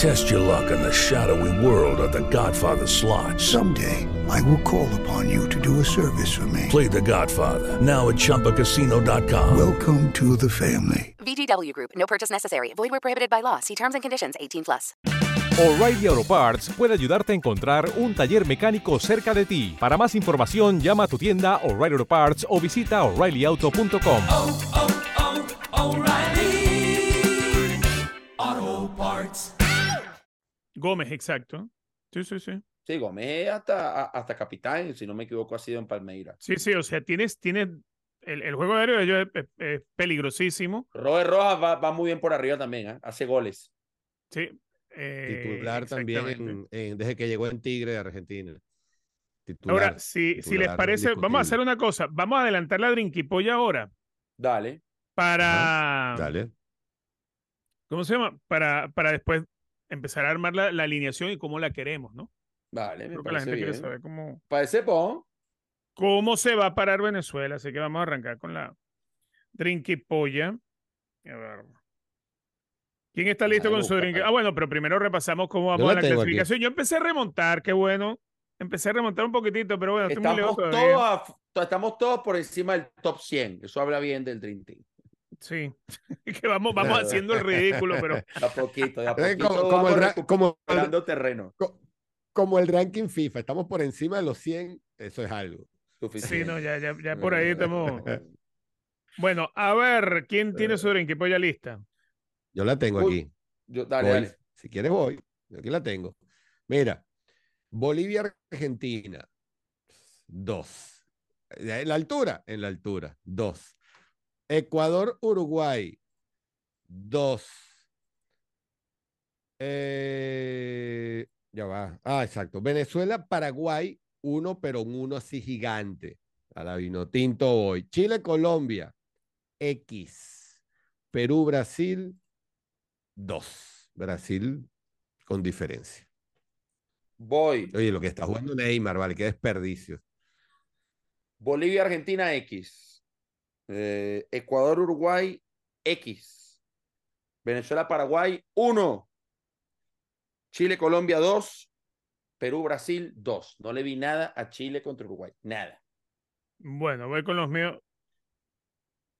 Test your luck in the shadowy world of The Godfather slot. Someday, I will call upon you to do a service for me. Play The Godfather now at ChumbaCasino.com. Welcome to the family. VGW Group. No purchase necessary. Void where prohibited by law. See terms and conditions. 18 plus. O'Reilly Auto Parts puede ayudarte a encontrar un taller mecánico cerca de ti. Para más información, llama a tu tienda O'Reilly Auto Parts o visita oreillyauto.com. Oh, oh, oh, Auto Parts. Gómez, exacto. Sí, sí, sí. Sí, Gómez hasta, hasta capitán, si no me equivoco, ha sido en Palmeira. Sí, sí, o sea, tienes, tienes el, el juego aéreo de ellos es, es- es peligrosísimo. Robert Rojas va, va muy bien por arriba también, ¿eh? hace goles. Sí. eh, Titular también exactamente. en- en- desde que llegó en Tigre de Argentina. Titular, Ahora, si, si les parece, vamos a hacer una cosa. Vamos a adelantar la Drinkipolla ahora Dale. para. Dale. ¿Cómo se llama? Para, para después empezar a armar la, la alineación y cómo la queremos, ¿no? Vale, me Creo que la parece quiere saber cómo, Parece bon. cómo se va a parar Venezuela. Así que vamos a arrancar con la Drinkipolla. A ver. ¿Quién está listo con su drink? Ah, bueno, pero primero repasamos cómo Yo vamos a la aquí. clasificación. Yo empecé a remontar, qué bueno. Empecé a remontar un poquitito, pero bueno, estoy muy lejos Estamos todos, estamos todos por encima del top 100. Eso habla bien del Dream Team. Sí, que vamos, vamos haciendo el ridículo, pero a poquito, a Eh, poquito. como- como vamos el ra- como- recuperando terreno. Co- Como el ranking FIFA, estamos por encima de los 100, eso es algo. sí, no, ya, ya, ya por ahí estamos. Bueno, a ver, ¿quién tiene su Drinkipolla lista? Yo la tengo Uy, aquí. Yo, dale, Voy. dale. Si quieres voy. Yo Aquí la tengo. Mira, Bolivia, Argentina, dos. En la altura, en la altura, dos. Ecuador, Uruguay, dos. Eh, ya va. Ah, exacto. Venezuela, Paraguay, uno, pero un uno así gigante. A la vino tinto hoy. Chile, Colombia, X. Perú, Brasil, dos. Brasil con diferencia. Voy. Oye, lo que está jugando Neymar, vale, qué desperdicio. Bolivia, Argentina, X. Eh, Ecuador, Uruguay, X. Venezuela, Paraguay, 1. Chile, Colombia, 2. Perú, Brasil, 2. No le vi nada a Chile contra Uruguay. Nada. Bueno, voy con los míos.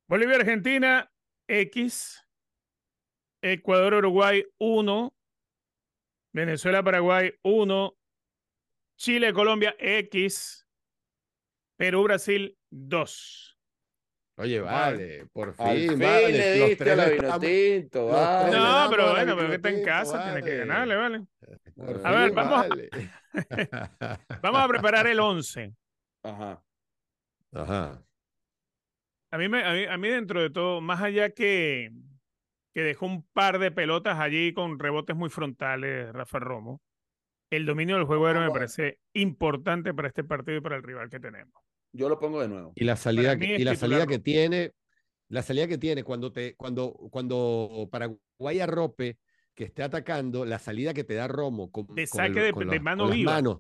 Bolivia, Argentina, X. Ecuador, Uruguay, 1. Venezuela, Paraguay, 1. Chile, Colombia, X. Perú, Brasil, 2. Oye, vale, por fin, Al fin vale. le los tres a la le vino estamos- tinto, los vale. No, pero bueno, pero que está en casa, tiene que ganarle, ¿vale? Por A ver, vamos a-. Vamos a preparar el 11. Ajá. Ajá. A mí, me, a, mí, a mí dentro de todo, más allá que, que dejó un par de pelotas allí con rebotes muy frontales, Rafa Romo, el dominio del juego aéreo me bueno. parece importante para este partido y para el rival que tenemos. Yo lo pongo de nuevo. Y la salida, que, y la salida que tiene, la salida que tiene cuando te, cuando, cuando Paraguay arrope que esté atacando, la salida que te da Romo con, con saque de- con de las- mano con las viva. manos,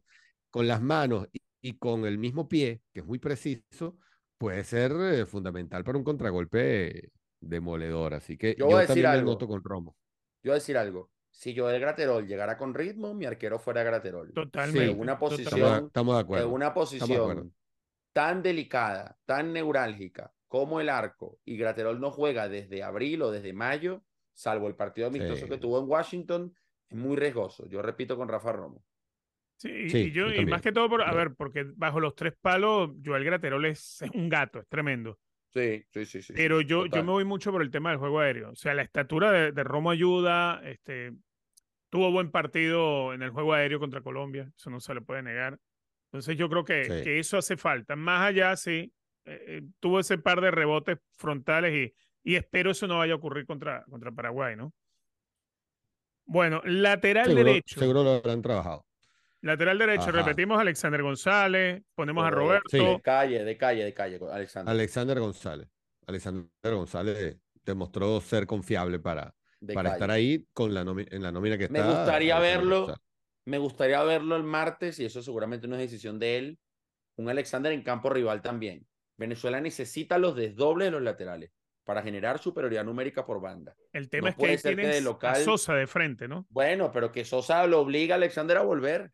con las manos y, y con el mismo pie, que es muy preciso, puede ser eh, fundamental para un contragolpe demoledor. Así que Yo yo, voy a decir también me algo. noto con Romo. Yo voy a decir algo. Si Joel Graterol llegara con ritmo, mi arquero fuera Graterol. Totalmente. En una posición, Estamos, estamos de acuerdo. en una Estamos de posición acuerdo. Tan delicada, tan neurálgica como el arco, y Graterol no juega desde abril o desde mayo, salvo el partido amistoso Sí. que tuvo en Washington, es muy riesgoso. Yo repito con Rafa Romo. Sí, y- Sí, y, yo, yo y más que todo, por, a ver, porque bajo los tres palos, Joel Graterol es, es un gato, es tremendo. Sí, sí, sí. sí Pero yo, yo me voy mucho por el tema del juego aéreo. O sea, la estatura de, de Romo ayuda, este, tuvo buen partido en el juego aéreo contra Colombia, eso no se le puede negar. Entonces yo creo que, Sí. que eso hace falta. Más allá, sí, eh, eh, tuvo ese par de rebotes frontales y, y espero eso no vaya a ocurrir contra, contra Paraguay, ¿no? Bueno, lateral Seguro, derecho. seguro lo habrán trabajado. Lateral derecho, Ajá. repetimos Alexander González, ponemos a Correcto. Roberto. De calle, de calle, de calle, Alexander. Alexander González. Alexander González demostró ser confiable para, De para calle. estar ahí con la en la nómina que Me está. gustaría para ser verlo. Me gustaría verlo el martes, y eso seguramente no es decisión de él, un Alexander en campo rival también. Venezuela necesita los desdobles de los laterales para generar superioridad numérica por banda. El tema No es que puede ser que de local- a Sosa de frente, ¿no? Bueno, pero que Sosa lo obliga a Alexander a volver.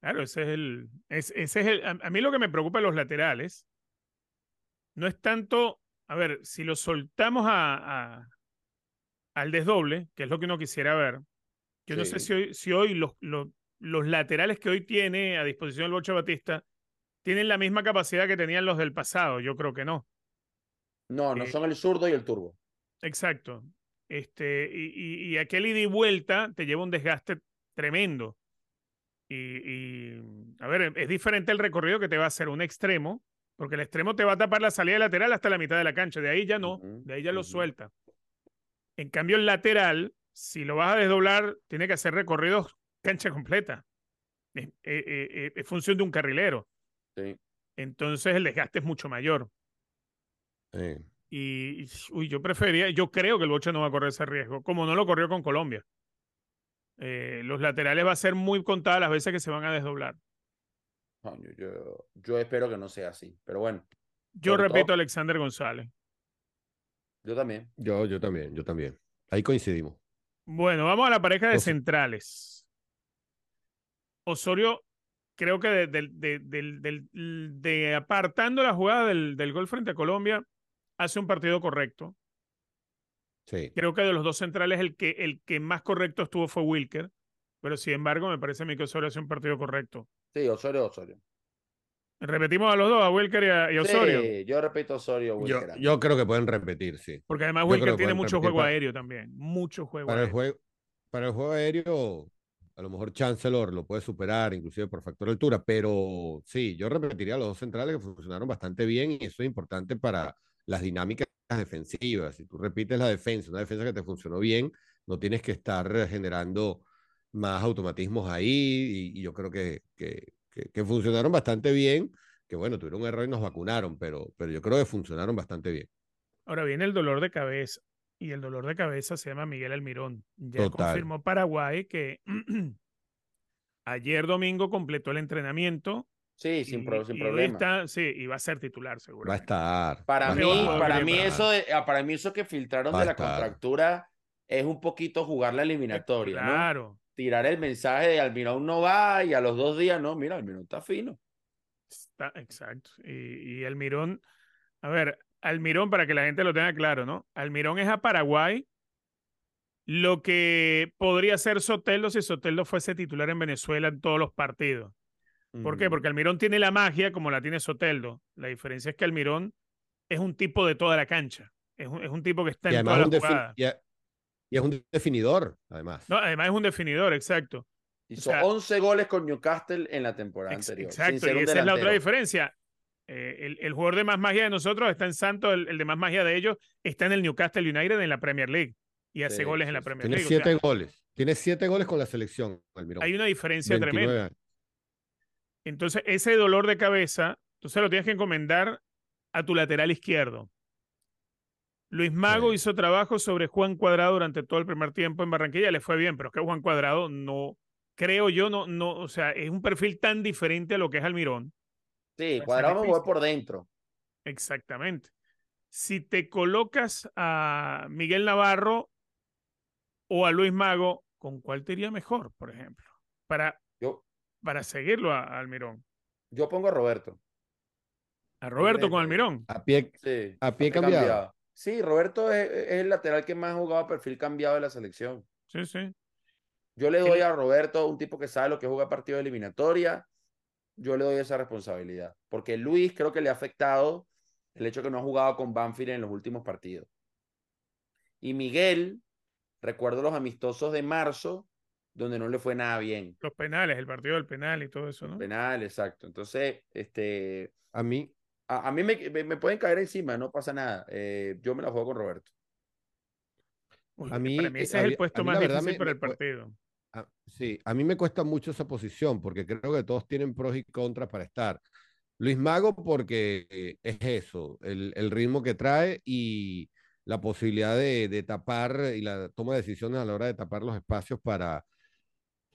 Claro, ese es el. es- ese es el a, a mí lo que me preocupa de los laterales no es tanto. A ver, si lo soltamos a, a- al desdoble, que es lo que uno quisiera ver. Yo no sé si hoy, si hoy los, los, los laterales que hoy tiene a disposición el Bocho Batista tienen la misma capacidad que tenían los del pasado. Yo creo que no. No, no Eh, son el zurdo y el turbo. Exacto. Este, y, y, y aquel ida y vuelta te lleva un desgaste tremendo. Y, y, a ver, es diferente el recorrido que te va a hacer un extremo, porque el extremo te va a tapar la salida lateral hasta la mitad de la cancha. De ahí ya no, de ahí ya lo suelta. En cambio, el lateral, si lo vas a desdoblar, tiene que hacer recorridos cancha completa. Es, eh, eh, eh, es función de un carrilero. Sí. Entonces el desgaste es mucho mayor. Sí. Y, uy, yo prefería, yo creo que el Bocha no va a correr ese riesgo, como no lo corrió con Colombia. Eh, los laterales va a ser muy contadas las veces que se van a desdoblar. Yo, yo espero que no sea así. Pero bueno, Yo repito, todo- Alexander González. yo también. Yo, yo también, yo también. Ahí coincidimos. Bueno, vamos a la pareja de centrales. Osorio, creo que de, apartando la jugada del, del gol frente a Colombia, hace un partido correcto. Sí. Creo que de los dos centrales el que, el que más correcto estuvo fue Wilker, pero sin embargo me parece a mí que Osorio hace un partido correcto. Sí, Osorio, Osorio. Repetimos a los dos, a Wilker y a, y a Osorio, Sí, yo repito Osorio. Yo, Wilker. yo creo que pueden repetir, sí. porque además Wilker tiene mucho repetir juego para- aéreo también, mucho juego Para el, aéreo. juego, para el juego aéreo, a lo mejor Chancellor lo puede superar, inclusive por factor de altura, pero sí, yo repetiría los dos centrales que funcionaron bastante bien y eso es importante para las dinámicas defensivas. Si tú repites la defensa, una defensa que te funcionó bien, no tienes que estar generando más automatismos ahí y, y yo creo que, que, que, que funcionaron bastante bien, que bueno, tuvieron un error y nos vacunaron, pero, pero yo creo que funcionaron bastante bien. Ahora viene el dolor de cabeza y el dolor de cabeza se llama Miguel Almirón. Ya Total. confirmó Paraguay que ayer domingo completó el entrenamiento. Sí, sin, y- pro- sin y problema. está, sí, y va a ser titular seguro. Va a estar. Para va mí, estar. para mí eso de- ah, para mí eso que filtraron Va de la estar. contractura es un poquito jugar la eliminatoria, ¿no? Tirar el mensaje de Almirón no va y a los dos días no, mira, Almirón está fino. Está, exacto. Y, y Almirón, a ver, Almirón, para que la gente lo tenga claro, ¿no? Almirón es a Paraguay lo que podría ser Soteldo si Soteldo fuese titular en Venezuela en todos los partidos. ¿Por qué? Porque Almirón tiene la magia como la tiene Soteldo. La diferencia es que Almirón es un tipo de toda la cancha. Es un, es un tipo que está Y en además toda un la defi- jugada. y a- y es un definidor, además. No, además es un definidor, exacto. Hizo o sea- 11 goles con Newcastle en la temporada Ex- anterior. sin Exacto, ser y un esa es la otra diferencia. Eh, el, el jugador de más magia de nosotros está en Santos, el, el de más magia de ellos está en el Newcastle United en la Premier League y hace Sí, goles en la. Premier Tiene League. o sea, siete goles. Tiene siete goles con la selección, Almirón. hay una diferencia 29 tremenda. años. Entonces, ese dolor de cabeza, tú se lo tienes que encomendar a tu lateral izquierdo. Luis Mago Sí. hizo trabajo sobre Juan Cuadrado durante todo el primer tiempo en Barranquilla, le fue bien, pero es que Juan Cuadrado no, creo yo, no, no, o sea, es un perfil tan diferente a lo que es Almirón. Sí, ser Cuadrado jugó por dentro. Exactamente. Si te colocas a Miguel Navarro o a Luis Mago, ¿con cuál te iría mejor, por ejemplo? Para, Yo, para seguirlo a, a Almirón. yo pongo a Roberto. A Roberto Roberto. con Almirón. A pie, Sí, a pie cambiado. Sí, Roberto es, es el lateral que más ha jugado a perfil cambiado de la selección. Sí, sí. Yo le doy a Roberto, un tipo que sabe lo que juega partido de eliminatoria, yo le doy esa responsabilidad. Porque Luis creo que le ha afectado el hecho que no ha jugado con Banfield en los últimos partidos. Y Miguel, recuerdo los amistosos de marzo, donde no le fue nada bien. Los penales, el partido del penal y todo eso, ¿no? Penal, exacto. Entonces, este, A mí, a, a mí me, me- me pueden caer encima, no pasa nada. Eh, yo me la juego con Roberto. Uy, a mí, para mí ese a es el puesto más difícil me- para el partido. a- sí, a mí me cuesta mucho esa posición porque creo que todos tienen pros y contras para estar. Luis Mago porque eh, es eso, el, el ritmo que trae y, la posibilidad de, de tapar y la toma de decisiones a la hora de tapar los espacios para,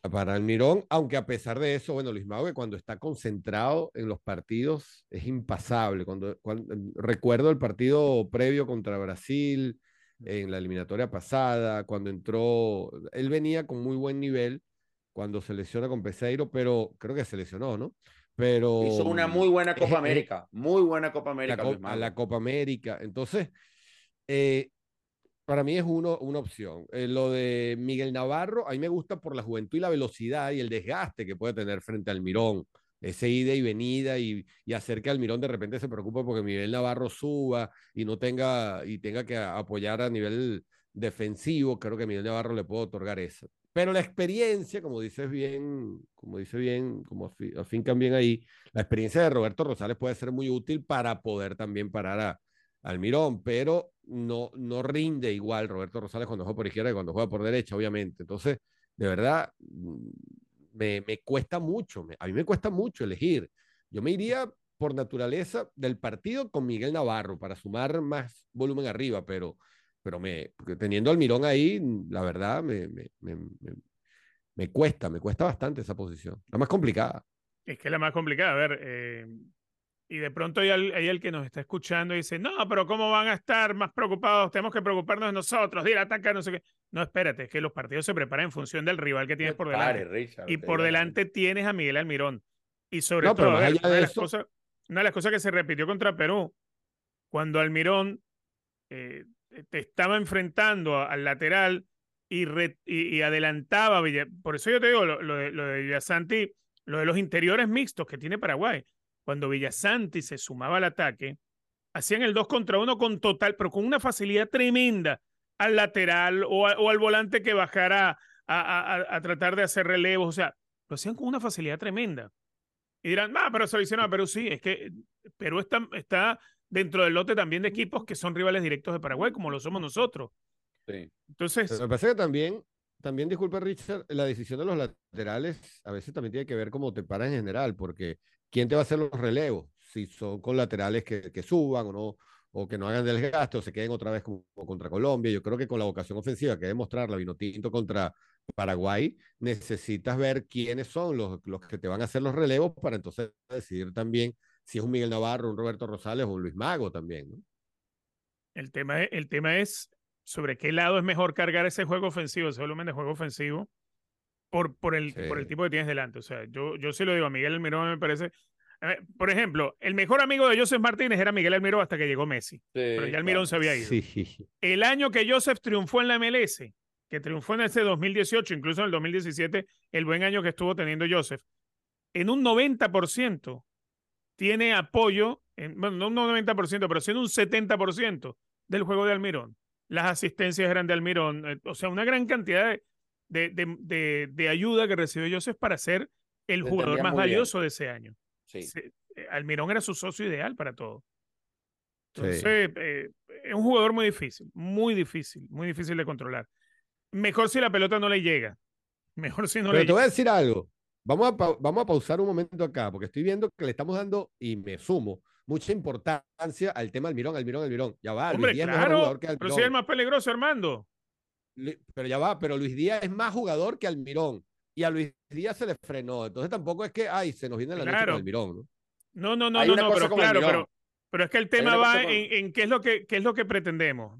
para Almirón, aunque a pesar de eso, bueno, Luis Mago, que cuando está concentrado en los partidos es impasable. Cuando, cuando recuerdo el partido previo contra Brasil, en la eliminatoria pasada, cuando entró, él venía con muy buen nivel cuando se lesiona con Peseiro, pero creo que se lesionó, ¿no? Pero hizo una muy buena Copa América, muy buena Copa América. La, a la Copa América. Entonces, eh, para mí es uno, una opción. Eh, lo de Miguel Navarro, a mí me gusta por la juventud y la velocidad y el desgaste que puede tener frente al Mirón. Ese ida y venida y, y hacer que Almirón de repente se preocupe porque Miguel Navarro suba y no tenga y tenga que apoyar a nivel defensivo, creo que Miguel Navarro le puede otorgar eso. Pero la experiencia, como dices bien, como dice bien, como afincan bien ahí, la experiencia de Roberto Rosales puede ser muy útil para poder también parar a Almirón, pero no, no rinde igual Roberto Rosales cuando juega por izquierda que cuando juega por derecha, obviamente. Entonces, de verdad, mm, me, me cuesta mucho, a mí me cuesta mucho elegir. Yo me iría por naturaleza del partido con Miguel Navarro para sumar más volumen arriba, pero, pero me, teniendo al Mirón ahí, la verdad me, me, me, me, cuesta, me cuesta bastante esa posición. La más complicada. Es que es la más complicada. A ver, eh, y de pronto hay, hay, el que nos está escuchando y dice, no, pero ¿cómo van a estar más preocupados? Tenemos que preocuparnos nosotros, de ir a atacar, no sé qué. No, espérate, es que los partidos se preparan en función del rival que tienes por delante. y por delante tienes a Miguel Almirón. Y sobre todo, una, de las cosas, una, de las cosas, que se repitió contra Perú, cuando Almirón eh, te estaba enfrentando al lateral y, y, adelantaba, por eso yo te digo, lo, lo, de, lo de Villasanti, lo de los interiores mixtos que tiene Paraguay cuando Villasanti se sumaba al ataque, hacían el 2 contra 1 con total, pero con una facilidad tremenda al lateral o, al volante que bajara a, tratar de hacer relevos. O sea, lo hacían con una facilidad tremenda. Y dirán, ah, pero se lo hicieron a Perú. Sí, es que Perú está, está dentro del lote también de equipos que son rivales directos de Paraguay, como lo somos nosotros. Sí. Entonces. me parece que también, también, disculpe, Richard, la decisión de los laterales a veces también tiene que ver cómo te paras en general, porque ¿quién te va a hacer los relevos? Si son con laterales que, suban o no, o que no hagan desgaste o se queden otra vez contra Colombia. Yo creo que con la vocación ofensiva que demostrar la Vinotinto contra Paraguay, necesitas ver quiénes son los, los que te van a hacer los relevos para entonces decidir también si es un Miguel Navarro, un Roberto Rosales o un Luis Mago también. El, tema es, el tema es sobre qué lado es mejor cargar ese juego ofensivo, ese volumen de juego ofensivo, por, por, el, por el tipo que tienes delante. O sea, yo, yo sí lo digo, a Miguel Almiró me parece. por ejemplo, el mejor amigo de Joseph Martínez era Miguel Almiró hasta que llegó Messi. pero ya Almirón se había ido. El año que Joseph triunfó en la MLS, que triunfó en ese 2018, incluso en el 2017, el buen año que estuvo teniendo Joseph, en un 90% tiene apoyo, en, bueno, no un 90%, pero siendo un 70% del juego de Almirón. Las asistencias eran de Almirón, eh, o sea, una gran cantidad de, de, de, de, ayuda que recibió Joseph para ser el jugador más valioso de ese año. Sí. Eh, Almirón era su socio ideal para todo. Entonces, eh, es un jugador muy difícil, muy difícil, muy difícil de controlar. Mejor si la pelota no le llega. Mejor si no Pero le te voy a decir algo. Vamos a, vamos a pausar un momento acá, porque estoy viendo que le estamos dando, y me sumo, mucha importancia al tema Almirón, Almirón, Almirón. Ya va, Hombre, claro, pero si es el más peligroso, Armando pero ya va, pero Luis Díaz es más jugador que Almirón. Y a Luis Díaz se le frenó. Entonces tampoco es que, ay, se nos viene la noche con Almirón, ¿no? No, no, no, no, pero claro, pero, pero, es que el tema va en, qué es lo que qué es lo que pretendemos.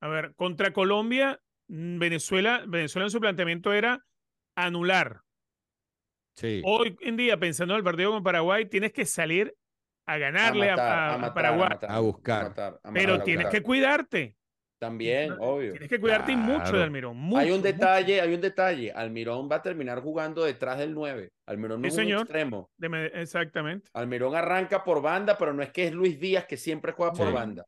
A ver, contra Colombia, mm, Venezuela, Venezuela en su planteamiento era anular. Sí. Hoy en día, pensando en el partido con Paraguay, tienes que salir a ganarle a, Paraguay. A, buscar. pero tienes que cuidarte. También, obvio. Tienes que cuidarte mucho de Almirón. hay un detalle, hay un detalle. Almirón va a terminar jugando detrás del 9. Almirón no es un extremo. exactamente. Almirón arranca por banda, pero no es que es Luis Díaz que siempre juega por banda.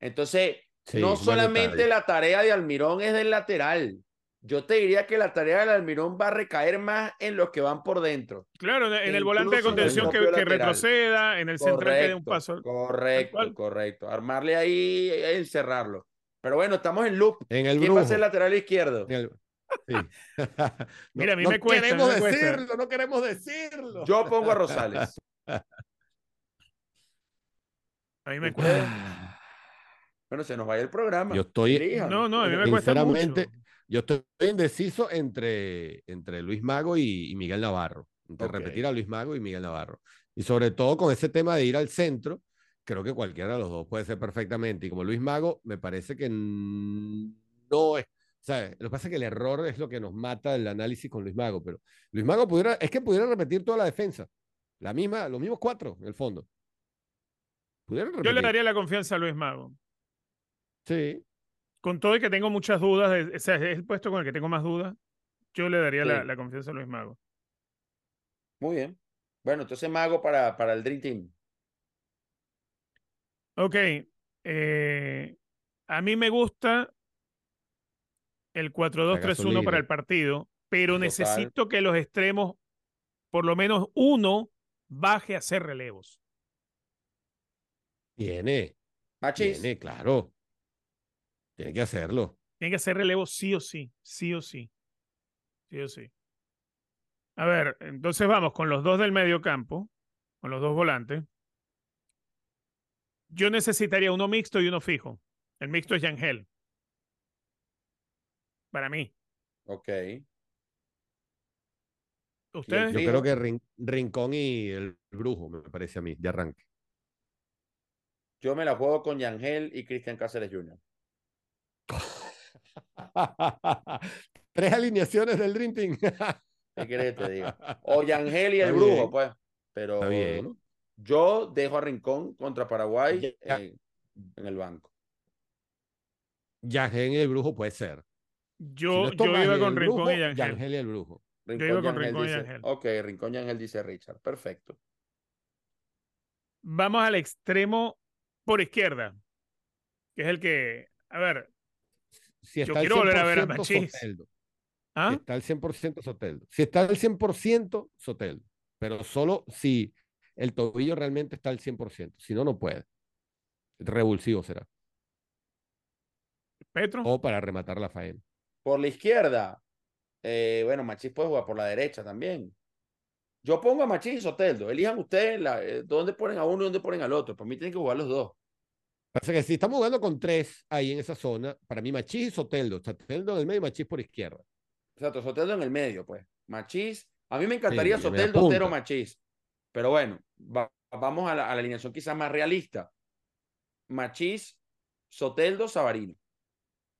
Entonces, no solamente la tarea de Almirón es del lateral. Yo te diría que la tarea del Almirón va a recaer más en los que van por dentro. Claro, en, el volante de contención que, retroceda, en el central que dé un paso. Correcto, correcto. Armarle ahí, encerrarlo. Pero bueno, estamos en loop. En el ¿Quién va a ser lateral izquierdo? Mira, a mí me cuesta. Queremos me decirlo, no queremos decirlo. Yo pongo a Rosales. a mí me cuesta. Bueno, se nos vaya el programa. Yo estoy. No, no, a mí me cuesta sinceramente, mucho. yo estoy indeciso entre, entre Luis Mago y, y Miguel Navarro. Entre repetir a Luis Mago y Miguel Navarro. Y sobre todo con ese tema de ir al centro, creo que cualquiera de los dos puede ser perfectamente. Y como Luis Mago, me parece que no es. Lo que pasa es que el error es lo que nos mata el análisis con Luis Mago, pero Luis Mago pudiera, es que pudiera repetir toda la defensa. La misma, los mismos cuatro, en el fondo. Yo le daría la confianza a Luis Mago. Sí. Con todo y que tengo muchas dudas, de- o sea, es el puesto con el que tengo más dudas, yo le daría la, la confianza a Luis Mago. Muy bien. Bueno, entonces Mago para, para el Dream Team. Ok, eh, a mí me gusta el 4-2-3-1 para el partido, pero Total. necesito que los extremos, por lo menos uno, baje a hacer relevos. Tiene, Machis. tiene, claro. Tiene que hacerlo. Tiene que hacer relevos sí o sí, sí o sí. Sí o sí. A ver, entonces vamos con los dos del medio campo, con los dos volantes. Yo necesitaría uno mixto y uno fijo. El mixto es Yangel. Para mí. Ok. ¿Ustedes? Yo creo que Rin- Rincón y el Brujo, me parece a mí, de arranque. Yo me la juego con Yangel y Cristian Cáceres Jr. Tres alineaciones del Dream Team. ¿Qué querés que te diga? O Yangel y el Está Brujo, bien. pues. Pero Está bien. Yo dejo a Rincón contra Paraguay Ya. en, en el banco. Yangel y el Brujo puede ser. Yo, Si no yo iba y con el Rincón Brujo, y Yangel. Yangel y el Brujo. Rincón, iba con Yangel Rincón y Yangel. Ok, Rincón Yangel dice Richard. Perfecto. Vamos al extremo por izquierda, que es el que, a ver, Si Yo está al quiero volver a ver a 100% Machís. Soteldo. ¿ah? Si está al 100% Soteldo. Si está al 100% Soteldo. Pero solo si el tobillo realmente está al 100%. Si no, no puede. Revulsivo será. Petro. O para rematar la faena. Por la izquierda, eh, bueno, Machís puede jugar por la derecha también. Yo pongo a Machís y Soteldo. Elijan ustedes la, eh, dónde ponen a uno y dónde ponen al otro. Para mí tienen que jugar los dos. Pasa que si estamos jugando con tres ahí en esa zona, para mí Machís y Soteldo. Soteldo en el medio y Machís por izquierda. Exacto, Soteldo en el medio, pues. Machís. A mí me encantaría Sí, Soteldo. Otero, Machís. Pero bueno, va- vamos a la, a la alineación quizás más realista. Machís, Soteldo, Sabarino.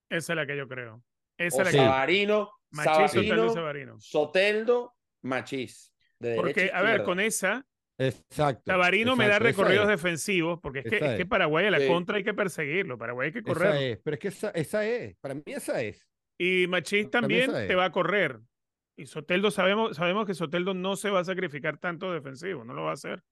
Esa es la que yo creo. Esa O es la que Sabarino, Machís, Soteldo, Sabarino, Sabarino. Soteldo, Machís. De Porque, a a ver, con esa, Exacto. Tabarino me da esa recorridos es, defensivos, porque es que, Esa es que. Paraguay a la Sí. contra hay que perseguirlo, Paraguay hay que Esa correr. es, pero es que esa, esa es. Para mí esa es. Y Machís también esa te va a correr. Y Soteldo sabemos, sabemos que Soteldo no se va a sacrificar tanto defensivo, no lo va a hacer.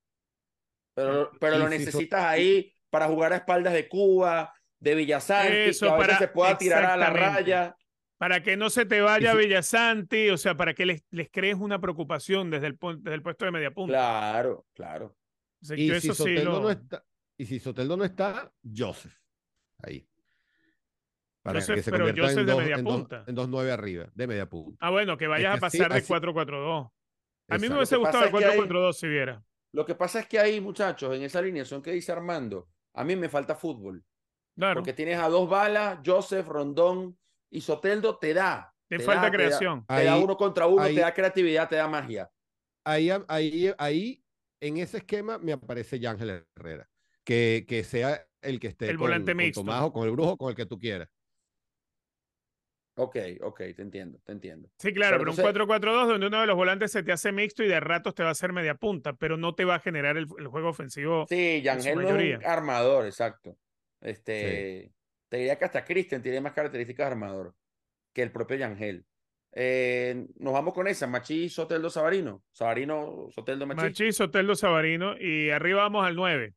Pero, pero Y lo si so- necesitas ahí para jugar a espaldas de Cuba, de Villasanti, Eso, que a veces para- se pueda tirar a la raya. Para que no se te vaya si- Villasanti, o sea, para que les, les crees una preocupación desde el, desde el puesto de media punta. Claro, claro. O sea, Y si eso sí Soteldo lo- no está, y si Soteldo no está, Joseph. Ahí. Para Joseph, que se pero Joseph en de dos, media en, dos, punta. en dos nueve arriba, de media punta. Ah, bueno, que vayas que a así- pasar de así- 4-4-2. A mí me hubiese gustado el pasa es que hay- 4-4-2 si viera. Lo que pasa es que ahí, muchachos, en esa alineación que dice Armando, a mí me falta fútbol. Claro, Porque tienes a dos balas, Joseph, Rondón y Soteldo te da. te te falta da, te da- creación. Te da, Ahí- uno contra uno, ahí- te da creatividad, te da magia. Ahí, ahí, ahí, en ese esquema me aparece Yángel Herrera. Que, que sea el que esté El con, volante con mixto. Tomás o con el brujo, con el que tú quieras. Ok, ok, te entiendo, te entiendo. Sí, claro, pero, un 4-4-2 donde uno de los volantes se te hace mixto y de ratos te va a hacer media punta, pero no te va a generar el, el juego ofensivo. Sí, Yangel no es un armador, exacto. Este, Te diría que hasta Christian tiene más características de armador que el propio Yangel. Eh, nos vamos con esa, Machi, Soteldo, Sabarino. Sabarino, Soteldo, Machi. Machi, Soteldo, Sabarino y arriba vamos al 9.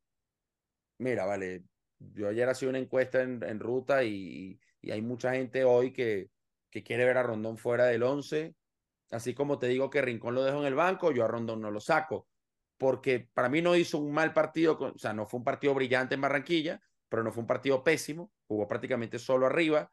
Mira, vale, yo ayer hacía una encuesta en, en ruta y, y hay mucha gente hoy que, que quiere ver a Rondón fuera del 11. Así como te digo que Rincón lo dejo en el banco, yo a Rondón no lo saco. Porque para mí no hizo un mal partido, o sea, no fue un partido brillante en Barranquilla, pero no fue un partido pésimo, jugó prácticamente solo arriba.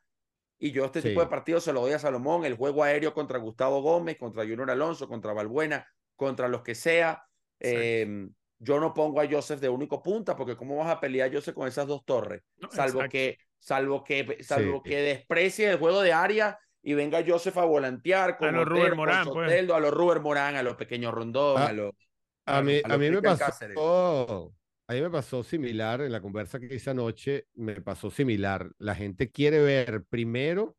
Y yo este tipo de partidos se lo doy a Salomón, el juego aéreo contra Gustavo Gómez, contra Junior Alonso, contra Balbuena, contra los que sea. Eh, yo no pongo a Joseph de único punta, porque ¿cómo vas a pelear Joseph con esas dos torres? No, salvo exacto. que, salvo que, salvo Sí. que desprecie el juego de área y venga Joseph a volantear con A lo Otero, Ruber Morán, pues. Soteldo, a los Ruber Morán, a los pequeños Rondón, Ah, a los A mí, a a los mí me pasó, a mí me pasó similar en la conversa que hice anoche, me pasó similar. La gente quiere ver primero,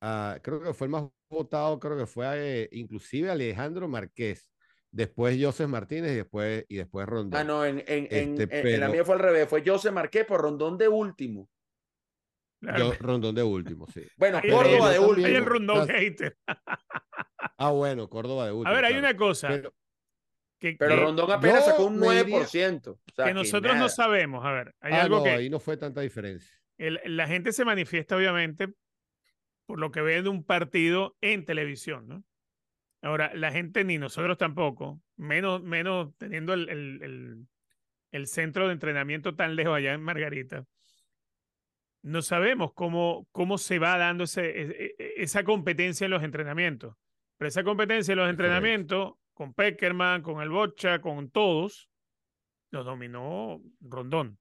creo que fue el más votado, creo que fue eh, inclusive Alejandro Márquez, después Joseph Martínez y después, y después Rondón. Ah, no, en, en, Este, en- en la mía fue al revés, fue Joseph Marqués por Rondón de último. Yo, Rondón de último, sí. Bueno, Ahí- Córdoba de último. el rondón Estás- hater. Ah, bueno, Córdoba de último. A ver, hay claro. una cosa Pero- que, Pero que- Rondón apenas sacó un me diría- 9%. o sea, que nosotros no sabemos. A ver, hay Ah, algo no, que ahí no fue tanta diferencia. el- la gente se manifiesta, obviamente, por lo que ve de un partido en televisión, ¿no? Ahora, la gente ni nosotros tampoco, menos, menos teniendo el, el- el- el centro de entrenamiento tan lejos allá en Margarita, no sabemos cómo, cómo se va dando ese, e- e- esa competencia en los entrenamientos. Pero esa competencia en los entrenamientos, con Peckerman, con el Bocha, con todos, los dominó Rondón.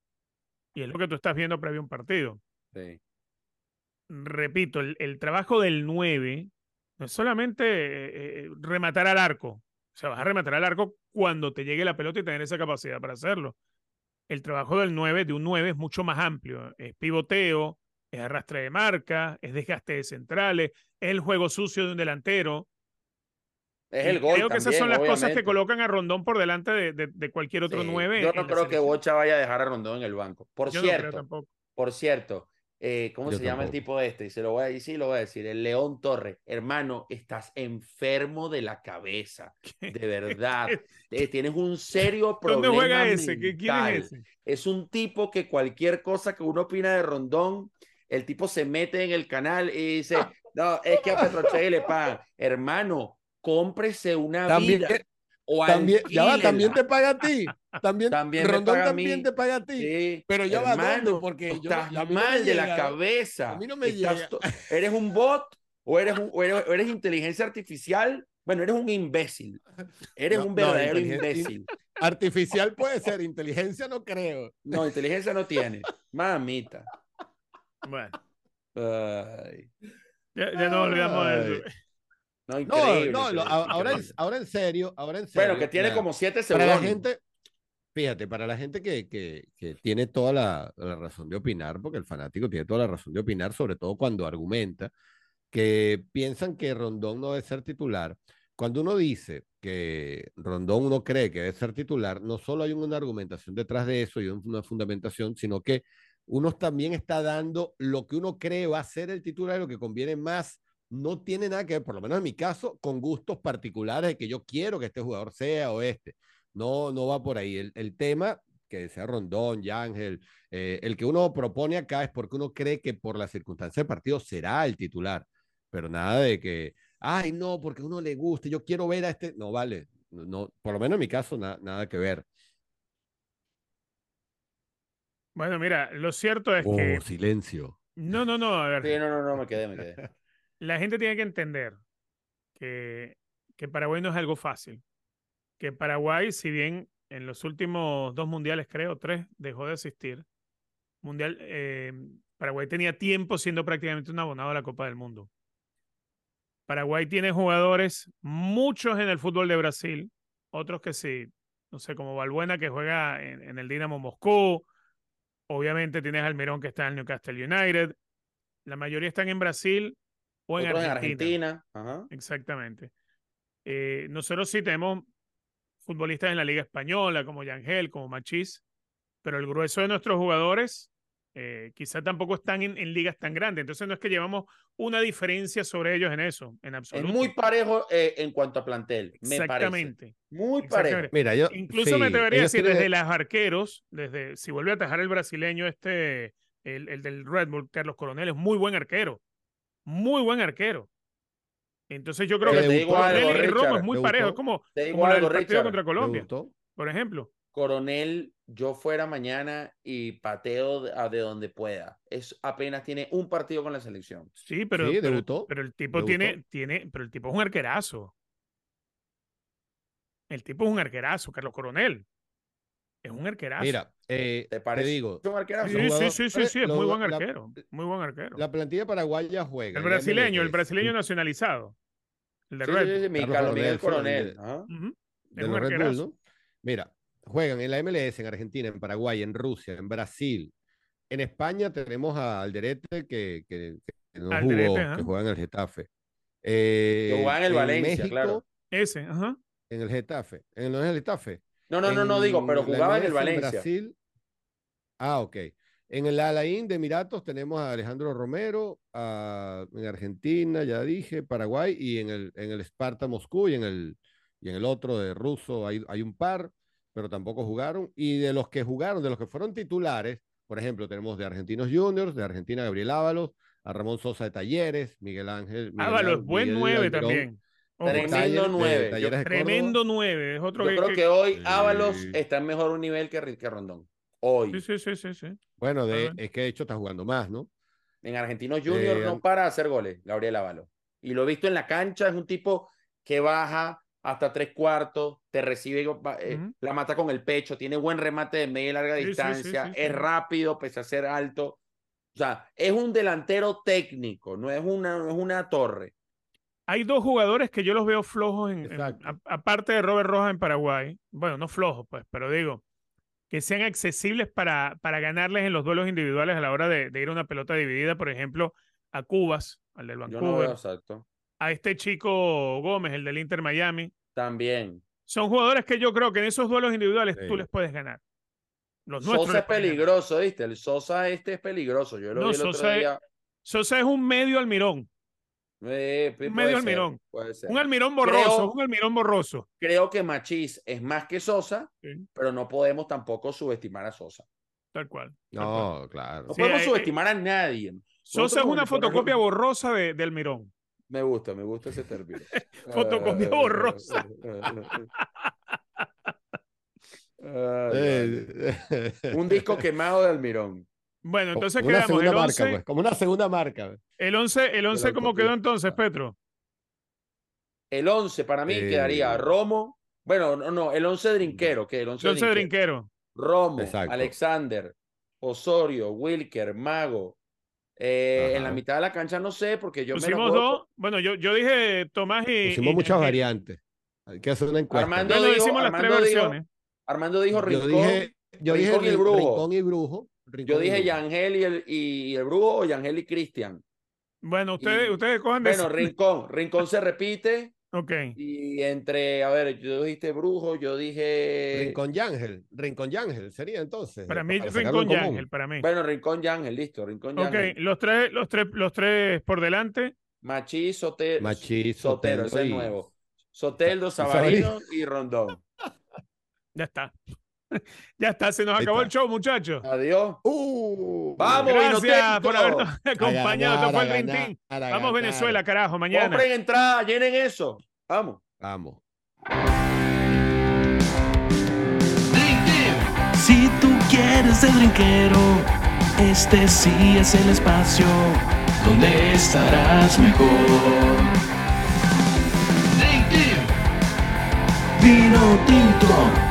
Y es lo que tú estás viendo previo a un partido Sí. repito, el, el trabajo del 9 no es solamente eh, eh, rematar al arco. O sea, vas a rematar al arco cuando te llegue la pelota y tener esa capacidad para hacerlo. El trabajo del 9, de un 9, es mucho más amplio. Es pivoteo, es arrastre de marca, es desgaste de centrales, es el juego sucio de un delantero. Es el gol Creo que esas son las cosas que colocan a Rondón por delante de, de- de cualquier otro Sí, 9. Yo no creo que. Bocha vaya a dejar a Rondón en el banco. Por Yo cierto, tampoco. por cierto, eh, ¿cómo Yo se llama el tipo este? Y se lo voy a decir, lo voy a decir. El León Torres. Hermano, estás enfermo de la cabeza. De verdad. Eh, tienes un serio ¿Dónde problema juega ese? ¿Qué- ¿Quién es ese? Es un tipo que cualquier cosa que uno opina de Rondón, el tipo se mete en el canal y dice, no, es que a Petroche le pagan. Hermano, cómprese una También, vida. O también, ya va, también te paga a ti. También, También Rondón paga a también mí. te paga a ti. Sí, Pero ya va, ¿dónde? hermano, Porque yo estás no mal de la cabeza. A mí no me Estás ¿Eres un bot o eres, un- o eres, o eres inteligencia artificial? Bueno, eres un imbécil. Eres No, un verdadero imbécil. Artificial puede ser, inteligencia no creo. No, inteligencia no tiene. Mamita. Bueno, Ay. ya, ya no olvidamos de eso. No, No, increíble. no, a- ahora, en, ahora en serio, ahora en serio. Bueno, que tiene como siete Para la segundos. gente, fíjate, para la gente que, que, que tiene toda la, la razón de opinar, porque el fanático tiene toda la razón de opinar, sobre todo cuando argumenta, que piensan que Rondón no debe ser titular. Cuando uno dice que Rondón uno cree que debe ser titular, no solo hay una argumentación detrás de eso y una fundamentación, sino que uno también está dando lo que uno cree va a ser el titular y lo que conviene más. No tiene nada que ver, por lo menos en mi caso, con gustos particulares de que yo quiero que este jugador sea o este. No, no va por ahí. El, el tema, que sea Rondón, Yángel, eh, el que uno propone acá es porque uno cree que por la circunstancia del partido será el titular. Pero nada de que, ay, no, porque a uno le gusta, yo quiero ver a este. No, vale. No, no, por lo menos en mi caso, na- nada que ver. Bueno, mira, lo cierto es Oh, que. silencio. No, no, no, a ver. Sí, no, no, no, me quedé, me quedé. La gente tiene que entender que, que Paraguay no es algo fácil. Que Paraguay, si bien en los últimos dos mundiales, creo, tres, dejó de asistir, mundial, eh, Paraguay tenía tiempo siendo prácticamente un abonado a la Copa del Mundo. Paraguay tiene jugadores, muchos en el fútbol de Brasil, otros que sí, no sé, como Balbuena que juega en, en el Dinamo Moscú, obviamente tienes Almirón que está en el Newcastle United, la mayoría están en Brasil o en Otros en Argentina. Argentina. Ajá. Exactamente. Eh, nosotros sí tenemos futbolistas en la Liga Española, como Yangel, como Machís, pero el grueso de nuestros jugadores eh, quizá tampoco están en, en ligas tan grandes. Entonces no es que llevamos una diferencia sobre ellos en eso, en Es absoluto. muy parejo eh, en cuanto a plantel, me parece. Exactamente. Muy Exactamente. parejo. Mira, yo. Incluso me atrevería a decir, desde las arqueros, desde si vuelve a atajar el brasileño este, el, el del Red Bull, Carlos Coronel, es muy buen arquero. Muy buen arquero. Entonces yo creo Pero que Coronel y Romo es muy ¿te parejo, es como, algo, partido Richard. contra ¿te Colombia, por ejemplo. Coronel, yo fuera mañana y pateo de, a de donde pueda. Es apenas tiene un partido con la selección. Sí, pero, Sí, pero, el tipo debutó. tiene, tiene, pero el tipo es un arquerazo. El tipo es un arquerazo, Carlos Coronel. Es un arquerazo. Mira, eh, ¿Te te, parece digo. un arquerazo? Sí, sí, sí, sí, sí, es muy buen la- arquero. Muy buen arquero. La plantilla paraguaya juega. El brasileño, el brasileño nacionalizado. El de Sí, Red sí, Bull. sí, mi Carlos Carlos Miguel Coronel. Ujú. de Es un los Red Bull. ¿no? Mira, juegan en la MLS, en Argentina, en Paraguay, en Rusia, en Brasil. En España tenemos a Alderete que, que, que no Alderete, jugó, ajá. que juega en el Getafe. Eh, Que juega en el Valencia, México, claro. Ese, ajá. En el Getafe. En, el Getafe. No, no, no, no digo, pero En jugaba en el Valencia. Brasil. Ah, ok. En el Alain de Emiratos tenemos a Alejandro Romero, a- en Argentina, ya dije, Paraguay, y en el, en el Sparta Moscú y en el, y en el otro de ruso hay, hay un par, pero tampoco jugaron. Y de los que jugaron, de los que fueron titulares, por ejemplo, tenemos de Argentinos Juniors, de Argentina Gabriel Ábalos, a Ramón Sosa de Talleres, Miguel Ángel. Miguel Ábalos, Ángel- buen Miguel nueve también. Ojo, Tremendo Talleres de- nueve. Yo- Talleres de Córdoba. Tremendo nueve. Es otro Yo que, creo que- que hoy Sí. Ábalos está en mejor nivel que, Rondón. Hoy. Sí, sí, sí, sí, sí. Bueno, de, Ah. es que de hecho está jugando más, ¿no? En Argentinos Junior Eh, no para de hacer goles, Gabriel Ábalos. Y lo he visto en la cancha, es un tipo que baja hasta tres cuartos, te recibe, eh, la mata con el pecho, tiene buen remate de media y larga Sí, sí, sí, distancia, sí, es sí. rápido pese a ser alto. O sea, es un delantero técnico, no es una, no es una torre. Hay dos jugadores que yo los veo flojos, en, aparte de Robert Rojas en Paraguay. Bueno, no flojos, pues, pero digo, que sean accesibles para, para ganarles en los duelos individuales a la hora de, de ir a una pelota dividida, por ejemplo, a Cubas, al del Yo no Vancouver, veo exacto. a este chico Gómez, el del Inter Miami. También. Son jugadores que yo creo que en esos duelos individuales tú les puedes ganar. Los Sosa es peligroso, ¿viste? El Sosa este es peligroso. Yo lo No, vi el otro Sosa es- día. Sosa es un medio almirón, Eh, medio ser, almirón. puede ser. un almirón borroso, Creo- un almirón borroso. creo que Machís es más que Sosa, Sí. pero no podemos tampoco subestimar a Sosa. Tal cual. tal cual. No, claro. No Sí, podemos eh, subestimar a nadie. Sosa Nosotros es una fotocopia ponemos- borrosa de, del Mirón. Me gusta, me gusta ese término. Fotocopia borrosa. Eh, Un disco quemado de Almirón. Bueno, entonces como una quedamos segunda el marca, 11, pues, como una segunda marca. el 11, el 11 ¿cómo quedó entonces, Petro? El 11 para mí Eh. quedaría Romo. Bueno, no, no, el 11 drinquero, que el 11, El 11 drinquero. Drinquero. Romo, Exacto. Alexander, Osorio, Wilker, Mago. Eh, en la mitad de la cancha no sé, porque yo me Pusimos juego dos. Bueno, yo, yo dije Tomás y. Pusimos y muchas Ángel. variantes. Hay que hacer una encuesta. Armando Bueno, dijo- hicimos las tres Armando dijo- versiones. Armando dijo yo Rincón. dije, yo dije Rincón y el Rin- Brujo. Rincón y Brujo. Rincón Yo dije. Yangel y el, y el Brujo o Yangel y Cristian. Bueno, ustedes, Y- ustedes cojan de. Bueno, Rincón. Rincón se repite. ok. Y entre, a ver, yo dijiste Brujo, yo dije. Rincón Yángel. Rincón Yángel sería entonces. Para mí, para Rincón y común. Ángel, para mí. Bueno, Rincón Yangel, listo. Rincón Ok, Yangel. los tres, los tres, los tres por delante. Machí, Sotero. Machí, Sotero, ese es nuevo. Soteldo. Sabarino y Rondón. Ya está. ya está, se nos acabó el show, muchachos. Adiós. Uh, Vamos, Gracias Vinotinto. por habernos acompañado. Esto ganar, fue el ganar, Vamos, ganar. Venezuela, carajo, mañana. Compren entrada, llenen eso. Vamos. Vamos. Si tú quieres ser drinquero, este sí es el espacio donde estarás mejor. Vino tinto.